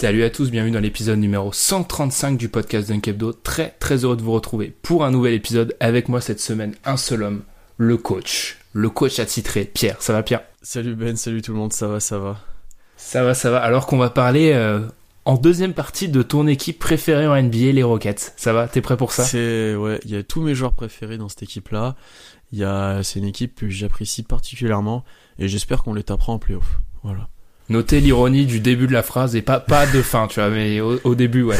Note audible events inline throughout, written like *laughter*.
Salut à tous, bienvenue dans l'épisode numéro 135 du podcast Dunk Hebdo. Très très heureux de vous retrouver pour un nouvel épisode. Avec moi cette semaine, un seul homme, le coach. Le coach attitré, Pierre. Ça va Pierre? Salut Ben, salut tout le monde, ça va, ça va. Ça va, ça va. Alors qu'on va parler euh, en deuxième partie de ton équipe préférée en NBA, les Rockets. Ça va? T'es prêt pour ça? C'est ouais, il y a tous mes joueurs préférés dans cette équipe-là. Il y a, c'est une équipe que j'apprécie particulièrement et j'espère qu'on les tapera en playoff. Voilà. Notez l'ironie du début de la phrase et pas, pas de fin, tu vois, mais au, au début, ouais.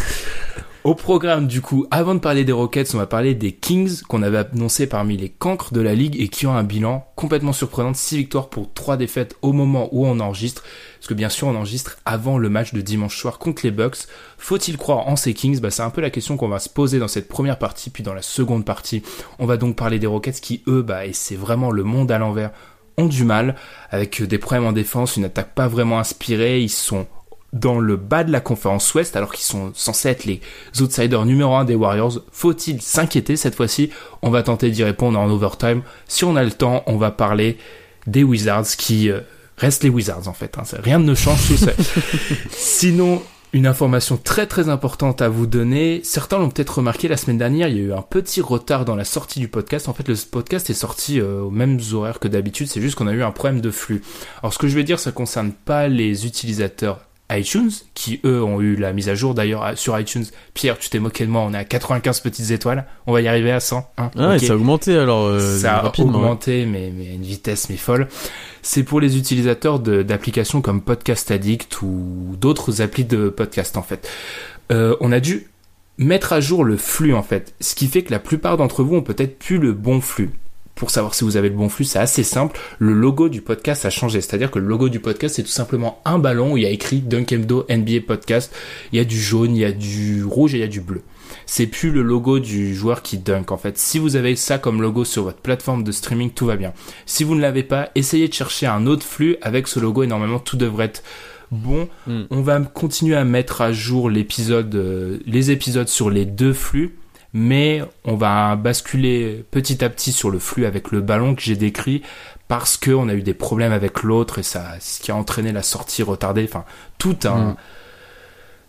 Au programme, du coup, avant de parler des Rockets, on va parler des Kings qu'on avait annoncé parmi les cancres de la ligue et qui ont un bilan complètement surprenant de 6 victoires pour 3 défaites au moment où on enregistre. Parce que bien sûr, on enregistre avant le match de dimanche soir contre les Bucks. Faut-il croire en ces Kings? Bah, C'est un peu la question qu'on va se poser dans cette première partie. Puis dans la seconde partie, on va donc parler des Rockets qui, eux, bah, et c'est vraiment le monde à l'envers, ont du mal avec des problèmes en défense, une attaque pas vraiment inspirée. Ils sont dans le bas de la conférence Ouest alors qu'ils sont censés être les outsiders numéro 1 des Warriors. Faut-il s'inquiéter cette fois-ci? On va tenter d'y répondre en overtime. Si on a le temps, on va parler des Wizards qui euh, restent les Wizards en fait. hein. Rien ne change tout ça. *laughs* Sinon, une information très très importante à vous donner. Certains l'ont peut-être remarqué la semaine dernière, il y a eu un petit retard dans la sortie du podcast. En fait, le podcast est sorti euh, aux mêmes horaires que d'habitude, c'est juste qu'on a eu un problème de flux. Alors ce que je vais dire, ça concerne pas les utilisateurs iTunes, qui eux ont eu la mise à jour. D'ailleurs, sur iTunes, Pierre, tu t'es moqué de moi, on est à 95 petites étoiles. On va y arriver à 100. hein. Ah, et ça a augmenté alors euh, ça a ouais. augmenté, mais, mais à une vitesse mais folle. C'est pour les utilisateurs d'applications comme Podcast Addict ou d'autres applis de podcast en fait. Euh, on a dû mettre à jour le flux en fait, ce qui fait que la plupart d'entre vous ont peut-être plus le bon flux. Pour savoir si vous avez le bon flux, c'est assez simple. Le logo du podcast a changé. C'est-à-dire que le logo du podcast, c'est tout simplement un ballon où il y a écrit Dunkemdo NBA Podcast. Il y a du jaune, il y a du rouge et il y a du bleu c'est plus le logo du joueur qui dunk en fait. Si vous avez ça comme logo sur votre plateforme de streaming, tout va bien. Si vous ne l'avez pas, essayez de chercher un autre flux avec ce logo et normalement tout devrait être bon. Mm. On va continuer à mettre à jour l'épisode, euh, les épisodes sur les deux flux, mais on va basculer petit à petit sur le flux avec le ballon que j'ai décrit parce que on a eu des problèmes avec l'autre et ça, ce qui a entraîné la sortie retardée. Enfin, tout un Mm.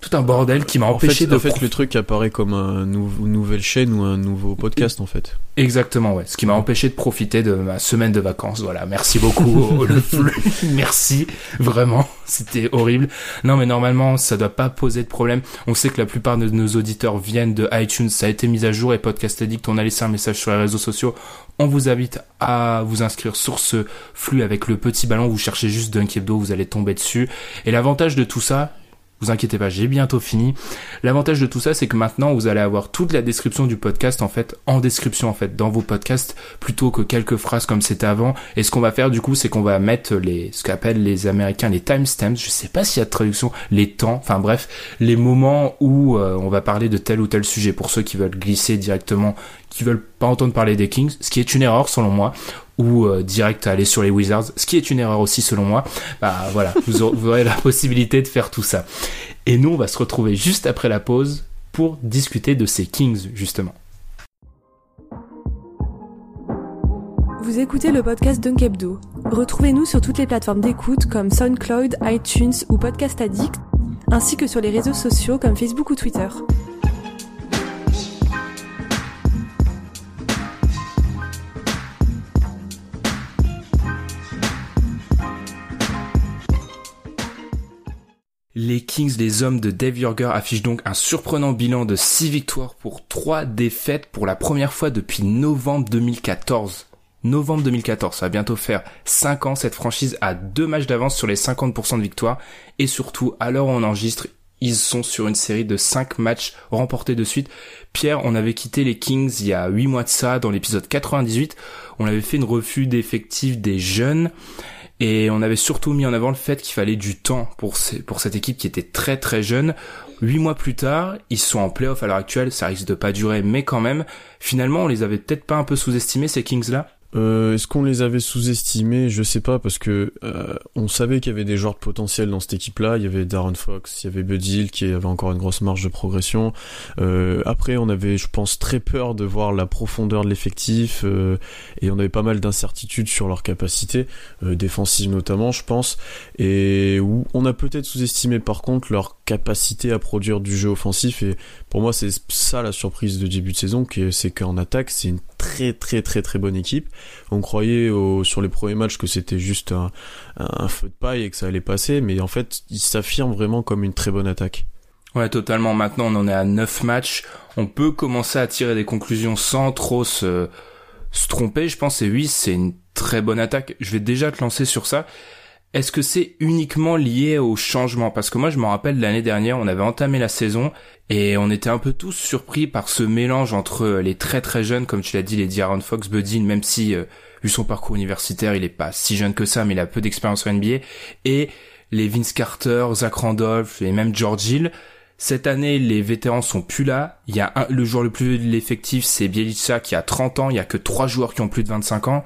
Tout un bordel qui m'a empêché fait, de en fait le truc apparaît comme un nou- une nouvelle chaîne ou un nouveau podcast en fait. Exactement, ouais. Ce qui m'a empêché de profiter de ma semaine de vacances. Voilà. Merci beaucoup, au- *laughs* le flux. Merci. Vraiment. *laughs* C'était horrible. Non, mais normalement, ça doit pas poser de problème. On sait que la plupart de nos auditeurs viennent de iTunes. Ça a été mis à jour et Podcast Addict, on a laissé un message sur les réseaux sociaux. On vous invite à vous inscrire sur ce flux avec le petit ballon. Vous cherchez juste Dunk Hebdo, vous allez tomber dessus. Et l'avantage de tout ça, vous inquiétez pas, j'ai bientôt fini. L'avantage de tout ça, c'est que maintenant, vous allez avoir toute la description du podcast, en fait, en description, en fait, dans vos podcasts, plutôt que quelques phrases comme c'était avant. Et ce qu'on va faire, du coup, c'est qu'on va mettre les, ce qu'appellent les Américains les timestamps. Je sais pas s'il y a de traduction, les temps, enfin bref, les moments où euh, on va parler de tel ou tel sujet pour ceux qui veulent glisser directement, veulent pas entendre parler des Kings, ce qui est une erreur selon moi, ou euh, direct aller sur les Wizards, ce qui est une erreur aussi selon moi. Bah voilà, vous aurez, vous aurez la possibilité de faire tout ça. Et nous, on va se retrouver juste après la pause pour discuter de ces Kings, justement. Vous écoutez le podcast Dunk Hebdo. Retrouvez-nous sur toutes les plateformes d'écoute comme SoundCloud, iTunes ou Podcast Addict, ainsi que sur les réseaux sociaux comme Facebook ou Twitter. Les Kings, les hommes de Dave Yorger, affichent donc un surprenant bilan de 6 victoires pour 3 défaites pour la première fois depuis novembre 2014. Novembre 2014, ça va bientôt faire 5 ans, cette franchise a deux matchs d'avance sur les 50% de victoires, et surtout, à l'heure on enregistre, ils sont sur une série de 5 matchs remportés de suite. Pierre, on avait quitté les Kings il y a 8 mois de ça, dans l'épisode 98, on avait fait une refus d'effectifs des jeunes, et on avait surtout mis en avant le fait qu'il fallait du temps pour, cette équipe qui était très très jeune. Huit mois plus tard, ils sont en playoff à l'heure actuelle, ça risque de pas durer, mais quand même, finalement, on les avait peut-être pas un peu sous-estimés, ces Kings-là euh, Est-ce qu'on les avait sous-estimés? Je sais pas parce que euh, on savait qu'il y avait des joueurs de potentiel dans cette équipe-là. Il y avait Darren Fox, il y avait Bud Hill qui avait encore une grosse marge de progression. Euh, après, on avait, je pense, très peur de voir la profondeur de l'effectif euh, et on avait pas mal d'incertitudes sur leur capacité euh, défensive notamment, je pense. Et où on a peut-être sous-estimé par contre leur capacité à produire du jeu offensif. Et pour moi, c'est ça la surprise de début de saison, c'est qu'en attaque, c'est une très très très très bonne équipe. On croyait sur les premiers matchs que c'était juste un, feu de paille et que ça allait passer, mais en fait, il s'affirme vraiment comme une très bonne attaque. Ouais, totalement. Maintenant, on en est à 9 matchs. On peut commencer à tirer des conclusions sans trop se, se tromper. Je pense, et oui, c'est une très bonne attaque. Je vais déjà te lancer sur ça. Est-ce que c'est uniquement lié au changement? Parce que moi, je me rappelle l'année dernière, on avait entamé la saison et on était un peu tous surpris par ce mélange entre les très très jeunes, comme tu l'as dit, les D'Aaron Fox, Budin, même si euh, vu son parcours universitaire, il est pas si jeune que ça, mais il a peu d'expérience en NBA, et les Vince Carter, Zach Randolph et même George Hill. Cette année, les vétérans sont plus là. Il y a un, le joueur le plus vieux de l'effectif, c'est Bielica qui a 30 ans. Il y a que trois joueurs qui ont plus de 25 ans.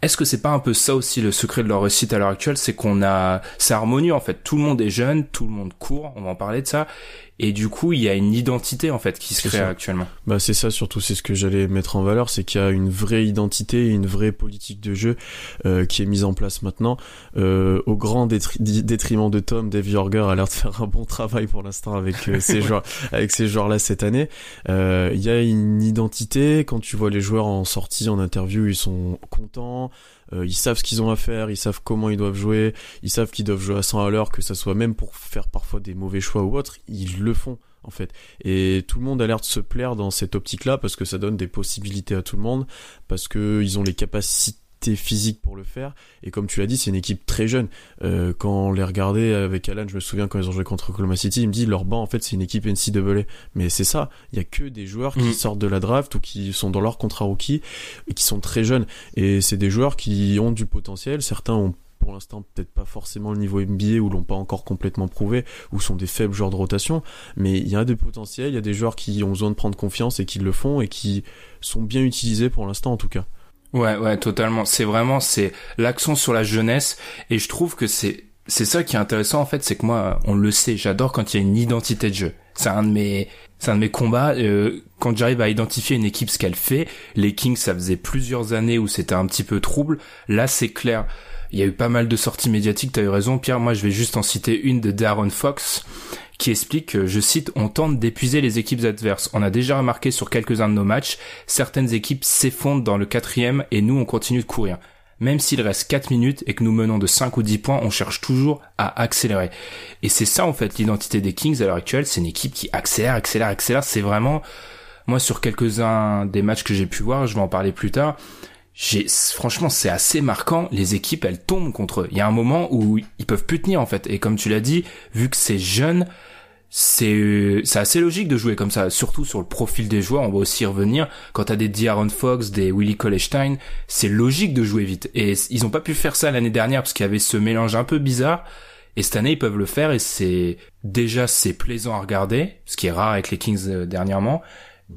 Est-ce que c'est pas un peu ça aussi le secret de leur réussite à l'heure actuelle, c'est qu'on a, c'est harmonieux en fait. Tout le monde est jeune, tout le monde court, on va en parler de ça, et du coup il y a une identité en fait qui se crée actuellement. Bah c'est ça surtout, c'est ce que j'allais mettre en valeur, c'est qu'il y a une vraie identité, une vraie politique de jeu euh, qui est mise en place maintenant, euh, au grand détriment de Tom. Dave Yorger a l'air de faire un bon travail pour l'instant avec euh, ces *laughs* joueurs, avec ces joueurs là cette année. Euh, il y a une identité quand tu vois les joueurs en sortie, en interview, ils sont contents euh, ils savent ce qu'ils ont à faire, ils savent comment ils doivent jouer, ils savent qu'ils doivent jouer à 100 à l'heure, que ça soit même pour faire parfois des mauvais choix ou autre, ils le font en fait. Et tout le monde a l'air de se plaire dans cette optique-là parce que ça donne des possibilités à tout le monde, parce que ils ont les capacités physique pour le faire. Et comme tu l'as dit, c'est une équipe très jeune. Euh, quand on les regardait avec Alan, je me souviens quand ils ont joué contre Oklahoma City, il me dit leur banc en fait c'est une équipe NCAA. Mais c'est ça, il y a que des joueurs qui mm. sortent de la draft ou qui sont dans leur contrat rookie et qui sont très jeunes. Et c'est des joueurs qui ont du potentiel. Certains ont pour l'instant peut-être pas forcément le niveau NBA ou l'ont pas encore complètement prouvé ou sont des faibles joueurs de rotation mais il y a des potentiels il y a des joueurs qui ont besoin de prendre confiance et qui le font et qui sont bien utilisés pour l'instant en tout cas Ouais, ouais, totalement. C'est vraiment, c'est l'accent sur la jeunesse, et je trouve que c'est, c'est ça qui est intéressant en fait, c'est que moi, on le sait, j'adore quand il y a une identité de jeu. C'est un de mes, c'est un de mes combats. Euh, quand j'arrive à identifier une équipe ce qu'elle fait, les Kings, ça faisait plusieurs années où c'était un petit peu trouble. Là, c'est clair. Il y a eu pas mal de sorties médiatiques. T'as eu raison, Pierre. Moi, je vais juste en citer une de Darren Fox qui explique que, je cite, on tente d'épuiser les équipes adverses. On a déjà remarqué sur quelques-uns de nos matchs, certaines équipes s'effondrent dans le quatrième et nous on continue de courir. Même s'il reste 4 minutes et que nous menons de 5 ou 10 points, on cherche toujours à accélérer. Et c'est ça en fait l'identité des Kings à l'heure actuelle, c'est une équipe qui accélère, accélère, accélère. C'est vraiment, moi sur quelques-uns des matchs que j'ai pu voir, je vais en parler plus tard, franchement c'est assez marquant les équipes elles tombent contre eux il y a un moment où ils peuvent plus tenir en fait et comme tu l'as dit vu que c'est jeune c'est c'est assez logique de jouer comme ça surtout sur le profil des joueurs on va aussi y revenir quand t'as des D'Aaron Fox des Willie Colestein c'est logique de jouer vite et ils ont pas pu faire ça l'année dernière parce qu'il y avait ce mélange un peu bizarre et cette année ils peuvent le faire et c'est déjà c'est plaisant à regarder ce qui est rare avec les Kings euh, dernièrement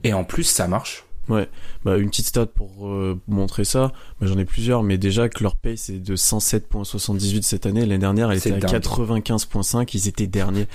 et en plus ça marche Ouais, bah une petite stat pour euh, montrer ça. Bah, J'en ai plusieurs, mais déjà que leur pace est de 107.78 cette année. L'année dernière, elle était à 95.5. Ils étaient derniers.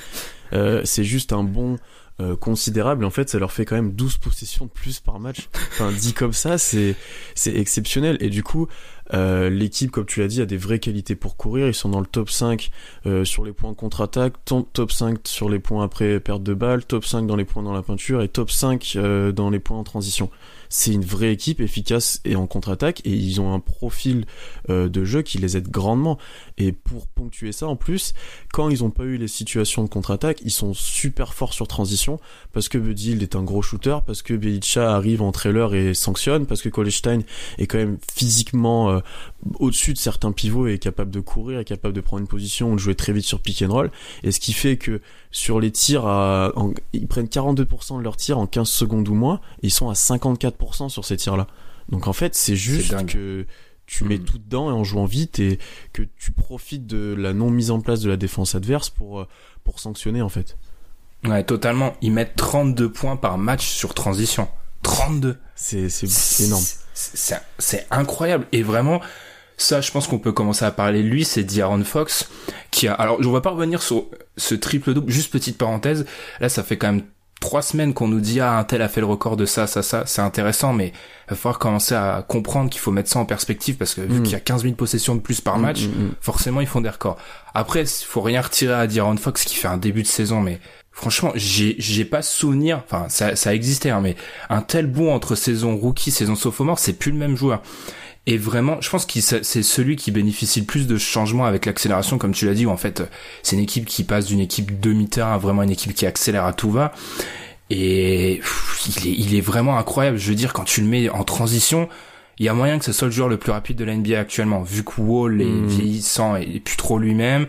Euh, c'est juste un bon euh, considérable. En fait, ça leur fait quand même 12 possessions de plus par match. Enfin, dit comme ça, c'est c'est exceptionnel. Et du coup, Euh, L'équipe, comme tu l'as dit, a des vraies qualités pour courir. Ils sont dans le top 5 euh, sur les points contre-attaque, top 5 sur les points après perte de balle, top 5 dans les points dans la peinture et top 5 euh, dans les points en transition c'est une vraie équipe efficace et en contre-attaque et ils ont un profil euh, de jeu qui les aide grandement. Et pour ponctuer ça en plus, quand ils n'ont pas eu les situations de contre-attaque, ils sont super forts sur transition parce que Buddy est un gros shooter, parce que Belicha arrive en trailer et sanctionne, parce que Kolestein est quand même physiquement euh, au-dessus de certains pivots et est capable de courir, est capable de prendre une position ou de jouer très vite sur pick and roll. Et ce qui fait que sur les tirs, à, ils prennent 42% de leurs tirs en 15 secondes ou moins, et ils sont à 54% sur ces tirs-là. Donc en fait, c'est juste que tu mets mm. tout dedans et en jouant vite et que tu profites de la non mise en place de la défense adverse pour, euh, pour sanctionner en fait. Ouais, totalement. Ils mettent 32 points par match sur transition. 32. C'est, c'est énorme. C'est incroyable. Et vraiment, ça, je pense qu'on peut commencer à parler de lui, c'est D'Aaron Fox, qui a, alors, je ne vais pas revenir sur ce triple double, juste petite parenthèse, là, ça fait quand même trois semaines qu'on nous dit, ah, un tel a fait le record de ça, ça, ça, c'est intéressant, mais il va falloir commencer à comprendre qu'il faut mettre ça en perspective, parce que vu mm. qu'il y a 15 000 possessions de plus par mm, match, mm, forcément, ils font des records. Après, il faut rien retirer à D'Aaron Fox, qui fait un début de saison, mais franchement, j'ai, j'ai pas souvenir, enfin, ça, ça existait, hein, mais un tel bout entre saison rookie, saison sophomore, c'est plus le même joueur. Et vraiment, je pense que c'est celui qui bénéficie le plus de changements avec l'accélération, comme tu l'as dit, où en fait, c'est une équipe qui passe d'une équipe demi-terrain à vraiment une équipe qui accélère à tout va. Et il, est, il est vraiment incroyable. Je veux dire, quand tu le mets en transition, il y a moyen que ce soit le joueur le plus rapide de la NBA actuellement, vu que Wall est hmm. vieillissant et, plus trop lui-même.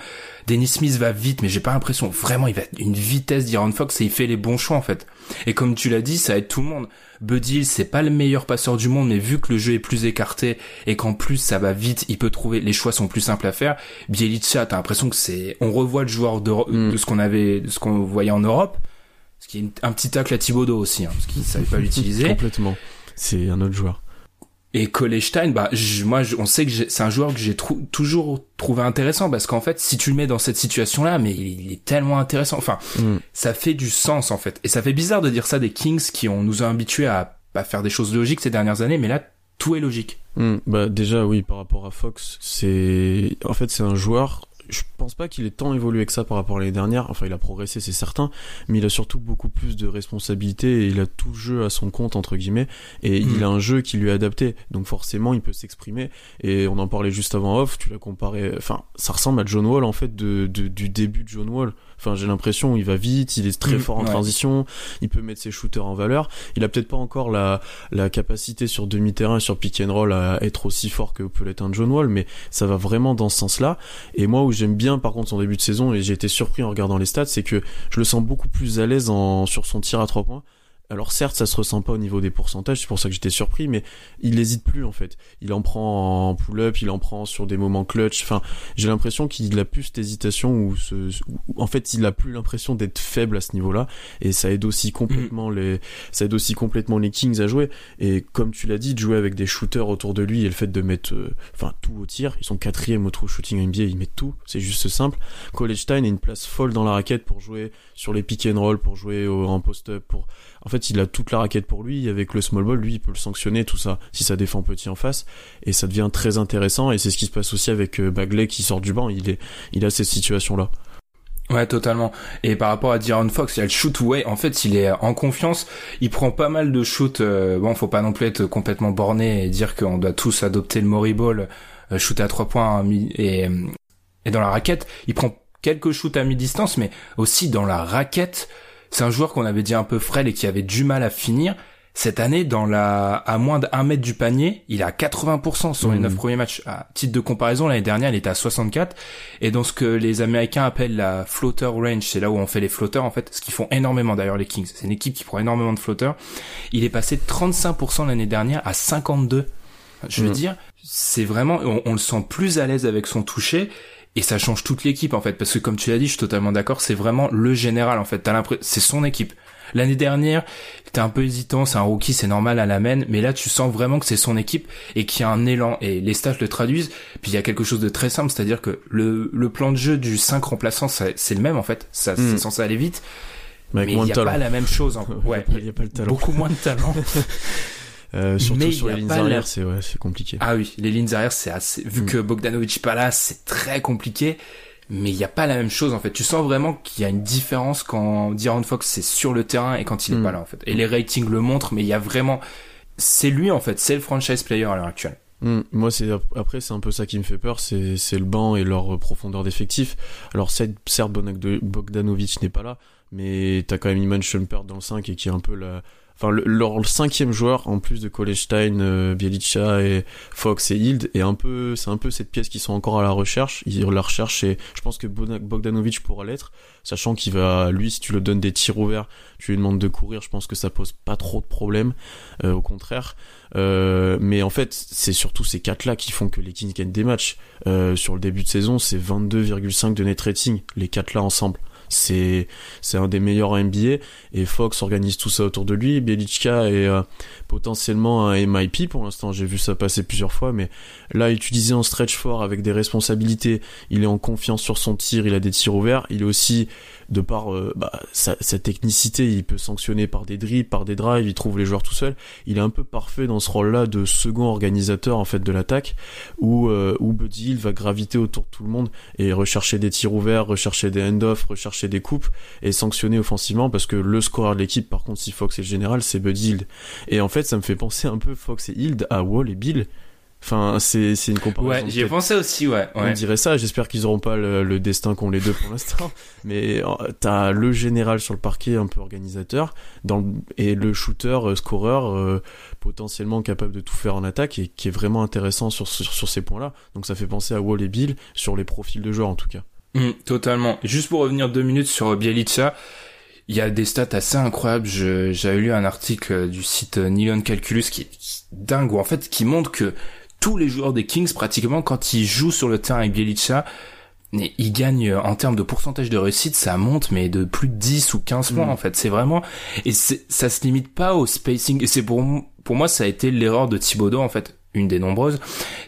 Dennis Smith va vite, mais j'ai pas l'impression vraiment il va une vitesse d'Iron Fox et il fait les bons choix en fait. Et comme tu l'as dit, ça aide tout le monde. Buddy, c'est pas le meilleur passeur du monde, mais vu que le jeu est plus écarté et qu'en plus ça va vite, il peut trouver, les choix sont plus simples à faire. Bielica, t'as l'impression que c'est, on revoit le joueur de, mm. de ce qu'on avait, de ce qu'on voyait en Europe. Ce qui est un petit tacle à Thibodeau aussi, hein, parce qu'il savait pas *laughs* l'utiliser. Complètement. C'est un autre joueur. Et Kolestein, bah moi on sait que c'est un joueur que j'ai toujours trouvé intéressant parce qu'en fait si tu le mets dans cette situation là, mais il, est tellement intéressant. Enfin, mm. ça fait du sens en fait. Et ça fait bizarre de dire ça des Kings qui ont nous a habitués à, à faire des choses logiques ces dernières années, mais là tout est logique. Mm. bah déjà oui par rapport à Fox, c'est en fait c'est un joueur je pense pas qu'il ait tant évolué que ça par rapport à l'année dernière. Enfin, il a progressé, c'est certain, mais il a surtout beaucoup plus de responsabilités et il a tout le jeu à son compte entre guillemets et il mm. a un jeu qui lui est adapté. Donc forcément, il peut s'exprimer. Et on en parlait juste avant off. Tu l'as comparé. Enfin, ça ressemble à John Wall en fait de, du début de John Wall. Enfin, j'ai l'impression il va vite, il est très mm, fort en transition, il peut mettre ses shooters en valeur. Il a peut-être pas encore la, la capacité sur demi-terrain, sur pick and roll à être aussi fort que peut l'être un John Wall, mais ça va vraiment dans ce sens-là. Et moi, où j'aime bien, par contre, son début de saison, et j'ai été surpris en regardant les stats, c'est que je le sens beaucoup plus à l'aise en, sur son tir à trois points alors certes, ça se ressent pas au niveau des pourcentages, c'est pour ça que j'étais surpris, mais il n'hésite plus en fait. Il en prend en pull-up, il en prend sur des moments clutch. Enfin, j'ai l'impression qu'il a plus cette hésitation ou ce, en fait, il a plus l'impression d'être faible à ce niveau-là, et ça aide aussi complètement les, ça aide aussi complètement les Kings à jouer. Et comme tu l'as dit, de jouer avec des shooters autour de lui et le fait de mettre, euh, enfin tout au tir, ils sont quatrième au true shooting NBA, ils mettent tout, c'est juste simple. College Time a une place folle dans la raquette pour jouer sur les pick and roll, pour jouer en post-up, pour en fait, il a toute la raquette pour lui. Avec le small ball, lui, il peut le sanctionner, tout ça, si ça défend petit en face. Et ça devient très intéressant. Et c'est ce qui se passe aussi avec euh, Bagley qui sort du banc. Il est, il a cette situation-là. Ouais, totalement. Et par rapport à Diron Fox, il y a le shoot way. En fait, il est en confiance. Il prend pas mal de shoots. Euh, bon, faut pas non plus être complètement borné et dire qu'on doit tous adopter le Mori Ball, euh, shooter à trois points et, et dans la raquette. Il prend quelques shoots à mi-distance, mais aussi dans la raquette. C'est un joueur qu'on avait dit un peu frêle et qui avait du mal à finir. Cette année, dans la, à moins d'un mètre du panier, il a 80% sur les mmh. neuf premiers matchs. À titre de comparaison, l'année dernière, il était à 64. Et dans ce que les Américains appellent la floater range, c'est là où on fait les flotteurs, en fait, ce qu'ils font énormément d'ailleurs, les Kings. C'est une équipe qui prend énormément de flotteurs. Il est passé de 35% l'année dernière à 52. Je veux mmh. dire, c'est vraiment, on, on, le sent plus à l'aise avec son toucher et ça change toute l'équipe en fait parce que comme tu l'as dit je suis totalement d'accord c'est vraiment le général en fait. T'as l'impression c'est son équipe. L'année dernière t'es un peu hésitant c'est un rookie c'est normal à la main mais là tu sens vraiment que c'est son équipe et qu'il y a un élan. Et les stats le traduisent puis il y a quelque chose de très simple c'est à dire que le, le plan de jeu du 5 remplaçants c'est le même en fait. Ça c'est hmm. censé aller vite mais il n'y a pas la même chose en... *laughs* ouais. Il y a pas le talent. Beaucoup moins de talent *laughs* Euh, surtout Mais sur les lignes arrière, la- c'est ouais, compliqué. Ah oui, les lignes arrière, c'est assez. Vu Mm. que Bogdanovic pas là, c'est très compliqué. Mais il y a pas la même chose en fait. Tu sens vraiment qu'il y a une différence quand D'Aaron Fox c'est sur le terrain et quand il est Mm. pas là en fait. Et les ratings le montrent, mais il y a vraiment. C'est lui en fait, c'est le franchise player à l'heure actuelle. Hmm, moi, c'est après c'est un peu ça qui me fait peur, c'est le banc et leur profondeur d'effectif. Alors certes, Bogdanovic n'est pas là, mais t'as quand même Iman Shumpert dans le 5 et qui est un peu la, enfin le, leur cinquième joueur en plus de Kolestein, euh, et Fox et Hild et un peu c'est un peu cette pièce qui sont encore à la recherche. Ils la recherchent et je pense que Bogdanovic pourra l'être, sachant qu'il va lui si tu lui donnes des tirs ouverts, tu lui demandes de courir, je pense que ça pose pas trop de problèmes. Euh, au contraire. Euh, mais en fait, c'est surtout ces quatre-là qui font que les Kings gagnent des matchs. Euh, sur le début de saison, c'est 22,5 de net rating, les quatre-là ensemble. C'est c'est un des meilleurs NBA et Fox organise tout ça autour de lui. Belichka est euh, potentiellement un MIP pour l'instant. J'ai vu ça passer plusieurs fois, mais là utilisé en stretch fort avec des responsabilités, il est en confiance sur son tir, il a des tirs ouverts, il est aussi de par euh, bah, sa, sa technicité, il peut sanctionner par des dribbles, par des drives, il trouve les joueurs tout seul. Il est un peu parfait dans ce rôle-là de second organisateur en fait de l'attaque, où euh, où Buddy Hield va graviter autour de tout le monde et rechercher des tirs ouverts, rechercher des end-off, rechercher des coupes et sanctionner offensivement parce que le scoreur de l'équipe, par contre, si Fox est le général, c'est Buddy Hield. Et en fait, ça me fait penser un peu Fox et Hield à Wall et Bill. Enfin, c'est c'est une comparaison. Ouais, j'y ai pensé aussi, ouais. on ouais. dirait ça. J'espère qu'ils auront pas le, le destin qu'ont les deux pour l'instant. *laughs* Mais euh, t'as le général sur le parquet, un peu organisateur, dans le- et le shooter, euh, scoreur, euh, potentiellement capable de tout faire en attaque et qui est vraiment intéressant sur, sur, sur ces points-là. Donc ça fait penser à Wall et Bill sur les profils de joueurs en tout cas. Mm, totalement. Juste pour revenir deux minutes sur Bielica, il y a des stats assez incroyables. J'avais lu un article du site Nylon Calculus qui est dingue, ou en fait qui montre que tous les joueurs des Kings, pratiquement, quand ils jouent sur le terrain avec Bielica, mais ils gagnent euh, en termes de pourcentage de réussite, ça monte mais de plus de 10 ou 15 points Mm. en fait. C'est vraiment et ça se limite pas au spacing. Et c'est pour pour moi ça a été l'erreur de Thibodeau en fait, une des nombreuses.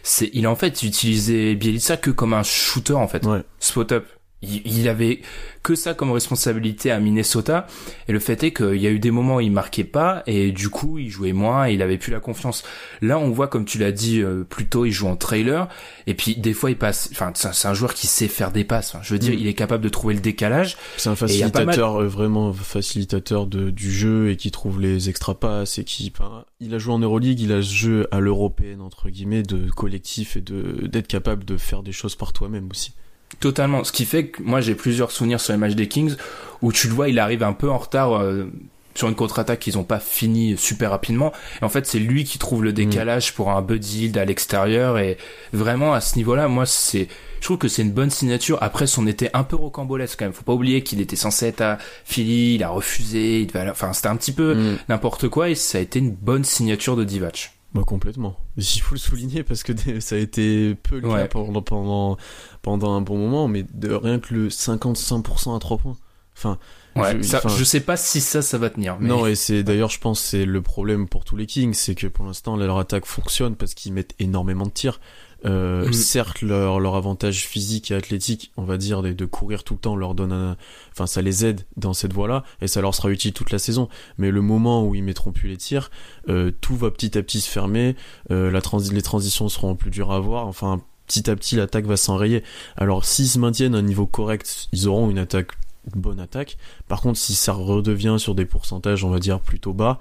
C'est il a en fait utilisé Bielica que comme un shooter en fait Ouais. spot up. Il, il avait que ça comme responsabilité à Minnesota et le fait est qu'il y a eu des moments où il marquait pas et du coup il jouait moins et il avait plus la confiance. Là on voit comme tu l'as dit euh, plus tôt il joue en trailer et puis des fois il passe enfin c'est un- joueur qui sait faire des passes. Enfin, je veux dire Mm. il est capable de trouver le décalage. C'est un mal- facilitateur, euh, vraiment facilitateur de, du jeu et qui trouve les extra passes et qui, enfin, il a joué en Euroleague, il a ce jeu à l'européenne entre guillemets de collectif et de d'être capable de faire des choses par toi-même aussi. Totalement. Ce qui fait que moi j'ai plusieurs souvenirs sur les matchs des Kings où tu le vois, il arrive un peu en retard euh, sur une contre-attaque qu'ils ont pas fini super rapidement. Et en fait, c'est lui qui trouve le décalage pour un Buddy Hield à l'extérieur. Et vraiment à ce niveau-là, moi c'est, je trouve que c'est une bonne signature. Après son été un peu rocambolesque quand même. Faut pas oublier qu'il était censé être à Philly, il a refusé. Il devait aller- Enfin, c'était un petit peu Mm. n'importe quoi et ça a été une bonne signature de Divac. Bah complètement. Il faut le souligner parce que ça a été peu le cas pendant, pendant, pendant un bon moment, mais de rien que le 55% à 3 points. Enfin, Ouais. Je- ça, enfin- je sais pas si ça, ça va tenir. Mais... non, et c'est d'ailleurs, je pense, c'est le problème pour tous les Kings, c'est que pour l'instant, leur attaque fonctionne parce qu'ils mettent énormément de tirs. Euh, Mm. Certes, leur, leur avantage physique et athlétique, on va dire, de, de courir tout le temps, leur donne un, enfin, ça les aide dans cette voie-là, et ça leur sera utile toute la saison. Mais le moment où ils mettront plus les tirs, euh, tout va petit à petit se fermer, euh, la transi- les transitions seront plus dures à avoir, enfin, petit à petit, l'attaque va s'enrayer. Alors, s'ils se maintiennent à un niveau correct, ils auront une attaque, une bonne attaque. Par contre, si ça redevient sur des pourcentages, on va dire, plutôt bas,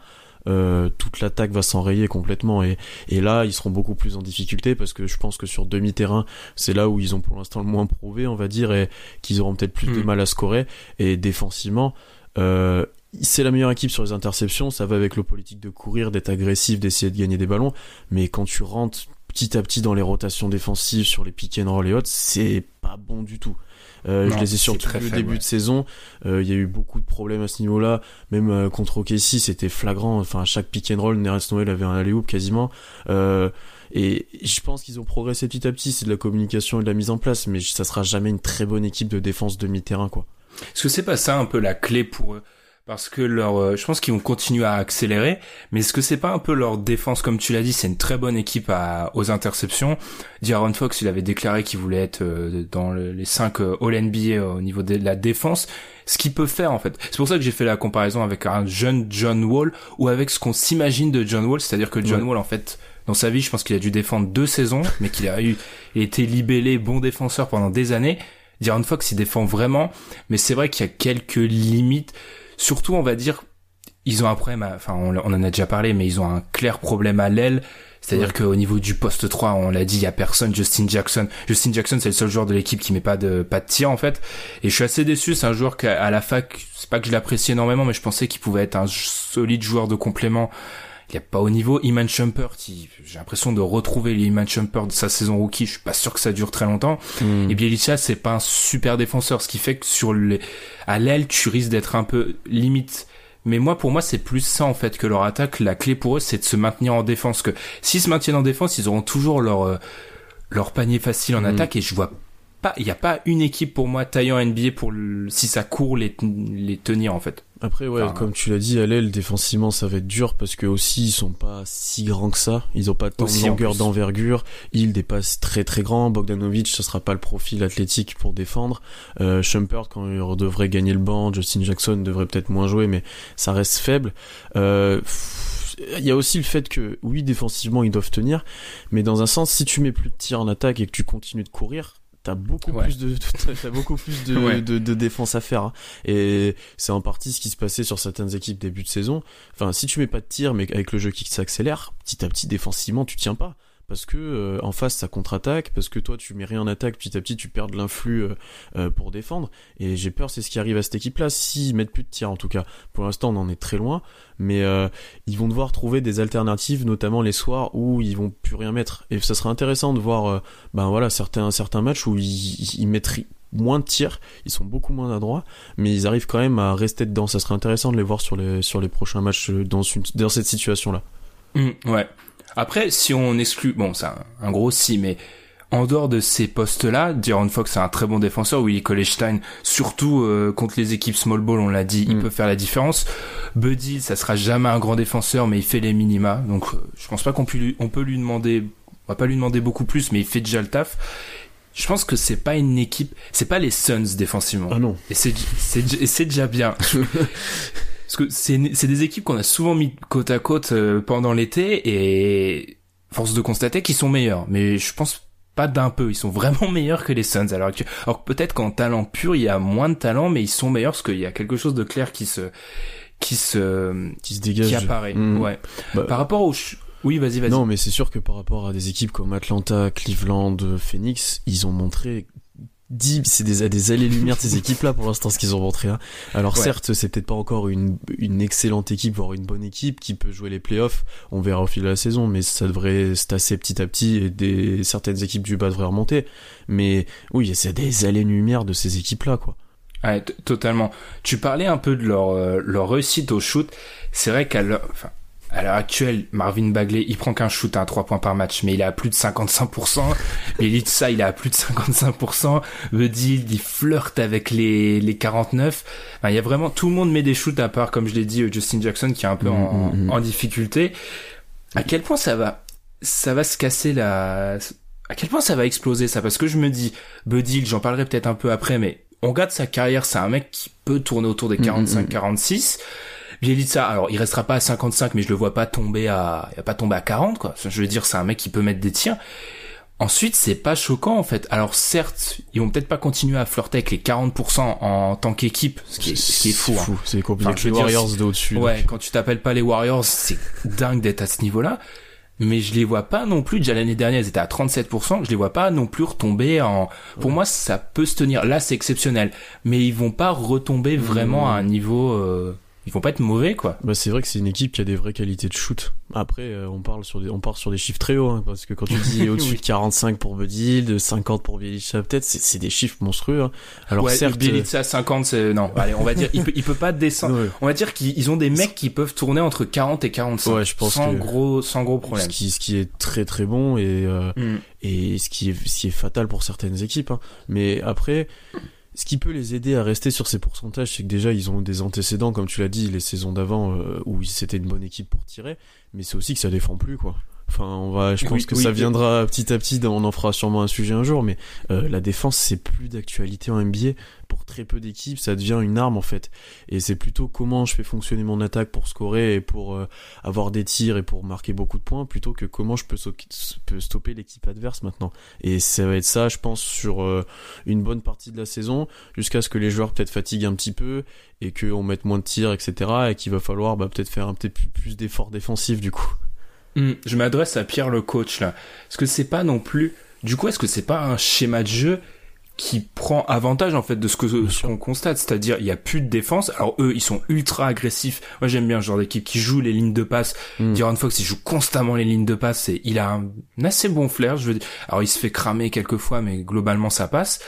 euh, toute l'attaque va s'enrayer complètement. Et, et là ils seront beaucoup plus en difficulté parce que je pense que sur demi-terrain c'est là où ils ont pour l'instant le moins prouvé on va dire et qu'ils auront peut-être plus de Mm. mal à scorer. Et défensivement euh, c'est la meilleure équipe sur les interceptions. Ça va avec le politique de courir d'être agressif d'essayer de gagner des ballons. Mais quand tu rentres petit à petit dans les rotations défensives sur les pick and roll et autres c'est pas bon du tout euh, je les ai surtout vus au début ouais. de saison. Euh, Il y a eu beaucoup de problèmes à ce niveau-là. Même euh, contre OKC, c'était flagrant. Enfin, chaque pick and roll, Nerest Noël avait un alley-oop quasiment. Euh, et je pense qu'ils ont progressé petit à petit. C'est de la communication et de la mise en place, mais ça sera jamais une très bonne équipe de défense demi-terrain, quoi. Est-ce que c'est pas ça un peu la clé pour eux? Parce que leur, euh, je pense qu'ils vont continuer à accélérer. Mais est-ce que c'est pas un peu leur défense, comme tu l'as dit, c'est une très bonne équipe à, aux interceptions. D'Aaron Fox, il avait déclaré qu'il voulait être euh, dans le- les 5 All NBA au niveau de la défense. Ce qu'il peut faire en fait. C'est pour ça que j'ai fait la comparaison avec un jeune John Wall ou avec ce qu'on s'imagine de John Wall, c'est-à-dire que John Ouais. Wall en fait. Dans sa vie, je pense qu'il a dû défendre deux saisons, *laughs* mais qu'il a eu été libellé bon défenseur pendant des années. D'Aaron Fox, il défend vraiment, mais c'est vrai qu'il y a quelques limites. Surtout, on va dire, ils ont un problème, à- enfin, on, on en a déjà parlé, mais ils ont un clair problème à l'aile. C'est-à-dire Ouais. qu'au niveau du poste 3, on l'a dit, il y a personne. Justin Jackson, Justin Jackson, c'est le seul joueur de l'équipe qui met pas de pas de tir en fait. Et je suis assez déçu. C'est un joueur qu'à la fac, c'est pas que je l'apprécie énormément, mais je pensais qu'il pouvait être un solide joueur de complément. Il a pas au niveau. Iman Shumpert, j'ai l'impression de retrouver l'Iman Shumpert de sa saison rookie. Je suis pas sûr que ça dure très longtemps. Hmm. Et Bielica, c'est pas un super défenseur, ce qui fait que sur les, à l'aile, tu risques d'être un peu limite. Mais moi, pour moi, c'est plus ça en fait que leur attaque. La clé pour eux, c'est de se maintenir en défense. Que s'ils se maintiennent en défense, ils auront toujours leur euh, leur panier facile en Mhm. attaque. Et je vois pas, il y a pas une équipe pour moi taillant NBA pour le- si ça court les les tenir en fait. Après, ouais, Enfin, comme tu l'as dit, à l'aile, défensivement, ça va être dur parce que aussi, ils sont pas si grands que ça. Ils ont pas tant de longueur d'envergure. Hill dépasse très très grand. Bogdanovic, ce sera pas le profil athlétique pour défendre. Euh, Shumpert, quand il devrait gagner le banc, Justin Jackson devrait peut-être moins jouer, mais ça reste faible. Euh, il y a aussi le fait que, oui, défensivement, ils doivent tenir, mais dans un sens, si tu mets plus de tirs en attaque et que tu continues de courir, t'as beaucoup Ouais. plus de, *laughs* t'as beaucoup plus de, Ouais. de, de défense à faire. hein. Et c'est en partie ce qui se passait sur certaines équipes début de saison. Enfin, si tu mets pas de tir, mais avec le jeu qui s'accélère, petit à petit, défensivement, tu tiens pas. Parce que euh, en face ça contre-attaque, parce que toi tu mets rien en attaque, petit à petit tu perds de l'influx euh, euh, pour défendre. Et j'ai peur c'est ce qui arrive à cette équipe-là, s'ils mettent plus de tir en tout cas. Pour l'instant on en est très loin, mais euh, ils vont devoir trouver des alternatives, notamment les soirs où ils vont plus rien mettre. Et ça sera intéressant de voir, euh, ben voilà certains certains matchs où ils, ils mettent moins de tirs, ils sont beaucoup moins adroits, mais ils arrivent quand même à rester dedans. Ça serait intéressant de les voir sur les sur les prochains matchs euh, dans une, dans cette situation-là. Hum, ouais. Après, si on exclut, bon, c'est un, un gros si, mais en dehors de ces postes-là, D'Aaron Fox c'est un très bon défenseur. Willie Colestein, surtout euh, contre les équipes small ball, on l'a dit, il Mm. peut faire la différence. Buddy, ça sera jamais un grand défenseur, mais il fait les minima. Donc, euh, je pense pas qu'on peut lui, on peut lui demander, on va pas lui demander beaucoup plus, mais il fait déjà le taf. Je pense que c'est pas une équipe, c'est pas les Suns défensivement. non. Et c'est c'est et c'est déjà bien. *laughs* Parce que c'est c'est des équipes qu'on a souvent mis côte à côte euh, pendant l'été et force de constater qu'ils sont meilleurs. Mais je pense pas d'un peu. Ils sont vraiment *laughs* meilleurs que les Suns à l'heure actuelle. Alors que peut-être qu'en talent pur, il y a moins de talent, mais ils sont meilleurs parce qu'il y a quelque chose de clair qui se qui se Qui se dégage. qui apparaît. Mm. Ouais. Bah, Par rapport au ch- oui, vas-y, vas-y. Non, mais c'est sûr que par rapport à des équipes comme Atlanta, Cleveland, Phoenix, ils ont montré 10, c'est des, des allées-lumière de ces *laughs* équipes-là pour l'instant, ce qu'ils ont montré. hein. Alors Ouais. certes, c'est peut-être pas encore une, une excellente équipe, voire une bonne équipe qui peut jouer les playoffs. On verra au fil de la saison, mais ça devrait se tasser petit à petit et des, certaines équipes du bas devraient remonter. Mais oui, c'est des allées-lumière de ces équipes-là, quoi. Ouais, totalement. Tu parlais un peu de leur, euh, leur réussite au shoot. C'est vrai qu'à l'heure, enfin, à l'heure actuelle, Marvin Bagley, il prend qu'un shoot à 3 points par match, mais il est à plus de 55%. Elitsa, *laughs* il est à plus de 55%. Buddy, il flirte avec les, les 49. Enfin, il y a vraiment, tout le monde met des shoots à part, comme je l'ai dit, euh, Justin Jackson, qui est un peu en, Mm, mm, mm. en difficulté. À quel point ça va, ça va se casser la, à quel point ça va exploser ça? Parce que je me dis, Buddy, j'en parlerai peut-être un peu après, mais on regarde sa carrière, c'est un mec qui peut tourner autour des Mm, 45-46. Bielitsa, alors il restera pas à 55, mais je le vois pas tomber à, il va pas tomber à 40 quoi. Je veux dire, c'est un mec qui peut mettre des tirs. Ensuite, c'est pas choquant en fait. Alors certes, ils vont peut-être pas continuer à flirter avec les 40% en tant qu'équipe, ce qui est, ce qui est fou. hein. C'est compliqué. Enfin, les Warriors d'au-dessus. Ouais, donc. quand tu t'appelles pas les Warriors, c'est dingue d'être à ce niveau-là. Mais je les vois pas non plus. Déjà l'année dernière, ils étaient à 37%. Je les vois pas non plus retomber en. Pour moi, ça peut se tenir. Là, c'est exceptionnel. Mais ils vont pas retomber vraiment à un niveau. euh, Ils vont pas être mauvais, quoi. Bah c'est vrai que c'est une équipe qui a des vraies qualités de shoot. Après euh, on parle sur des on part sur des chiffres très hauts hein, parce que quand tu *laughs* dis au-dessus Oui. de 45 pour Buddy, de 50 pour Bielicha peut-être c'est c'est des chiffres monstrueux. hein. Alors ouais, certes Bielitsa 50, c'est non. Allez, on va dire, il peut, il peut pas descendre. euh, *laughs* ouais, On va dire qu'ils ils ont des mecs qui peuvent tourner entre 40 et 45. Ouais, je pense sans que- gros, sans gros ce problème. qui ce qui est très très bon et euh, Mm. et ce qui est ce qui est fatal pour certaines équipes hein. mais après ce qui peut les aider à rester sur ces pourcentages, c'est que déjà ils ont des antécédents, comme tu l'as dit, les saisons d'avant euh, où c'était une bonne équipe pour tirer, mais c'est aussi que ça défend plus quoi. Enfin, on va, je pense Oui, que oui, ça viendra petit à petit. On en fera sûrement un sujet un jour, mais euh, la défense c'est plus d'actualité en NBA. Pour très peu d'équipes, ça devient une arme en fait. Et c'est plutôt comment je fais fonctionner mon attaque pour scorer et pour euh, avoir des tirs et pour marquer beaucoup de points, plutôt que comment je peux, so- peux stopper l'équipe adverse maintenant. Et ça va être ça, je pense, sur euh, une bonne partie de la saison, jusqu'à ce que les joueurs peut-être fatiguent un petit peu et qu'on mette moins de tirs, etc. Et qu'il va falloir bah, peut-être faire un petit peu plus d'efforts défensifs du coup. Hmm, je m'adresse à Pierre le coach là. Est-ce que c'est pas non plus du coup est-ce que c'est pas un schéma de jeu qui prend avantage en fait de ce que ce qu'on constate, c'est-à-dire il y a plus de défense. Alors eux, ils sont ultra agressifs. Moi, j'aime bien ce genre d'équipe qui joue les lignes de passe. Mm. Diron Fox, il joue constamment les lignes de passe et il a un, assez bon flair. Je veux dire, alors il se fait cramer quelques fois, mais globalement ça passe.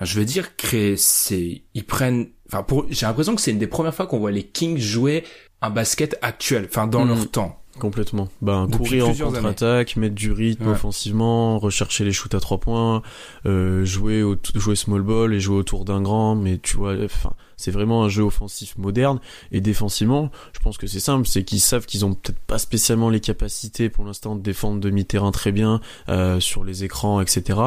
Je veux dire que c'est ils prennent. Enfin, pour j'ai l'impression que c'est une des premières fois qu'on voit les Kings jouer un basket actuel, enfin dans Mm. leur temps. Complètement. Ben, Depuis courir en contre-attaque, mettre du rythme Ouais. offensivement, rechercher les shoots à trois points, euh, jouer au, jouer small ball et jouer autour d'un grand, mais tu vois, enfin, c'est vraiment un jeu offensif moderne et défensivement, je pense que c'est simple, c'est qu'ils savent qu'ils ont peut-être pas spécialement les capacités pour l'instant de défendre demi-terrain très bien euh, sur les écrans, etc.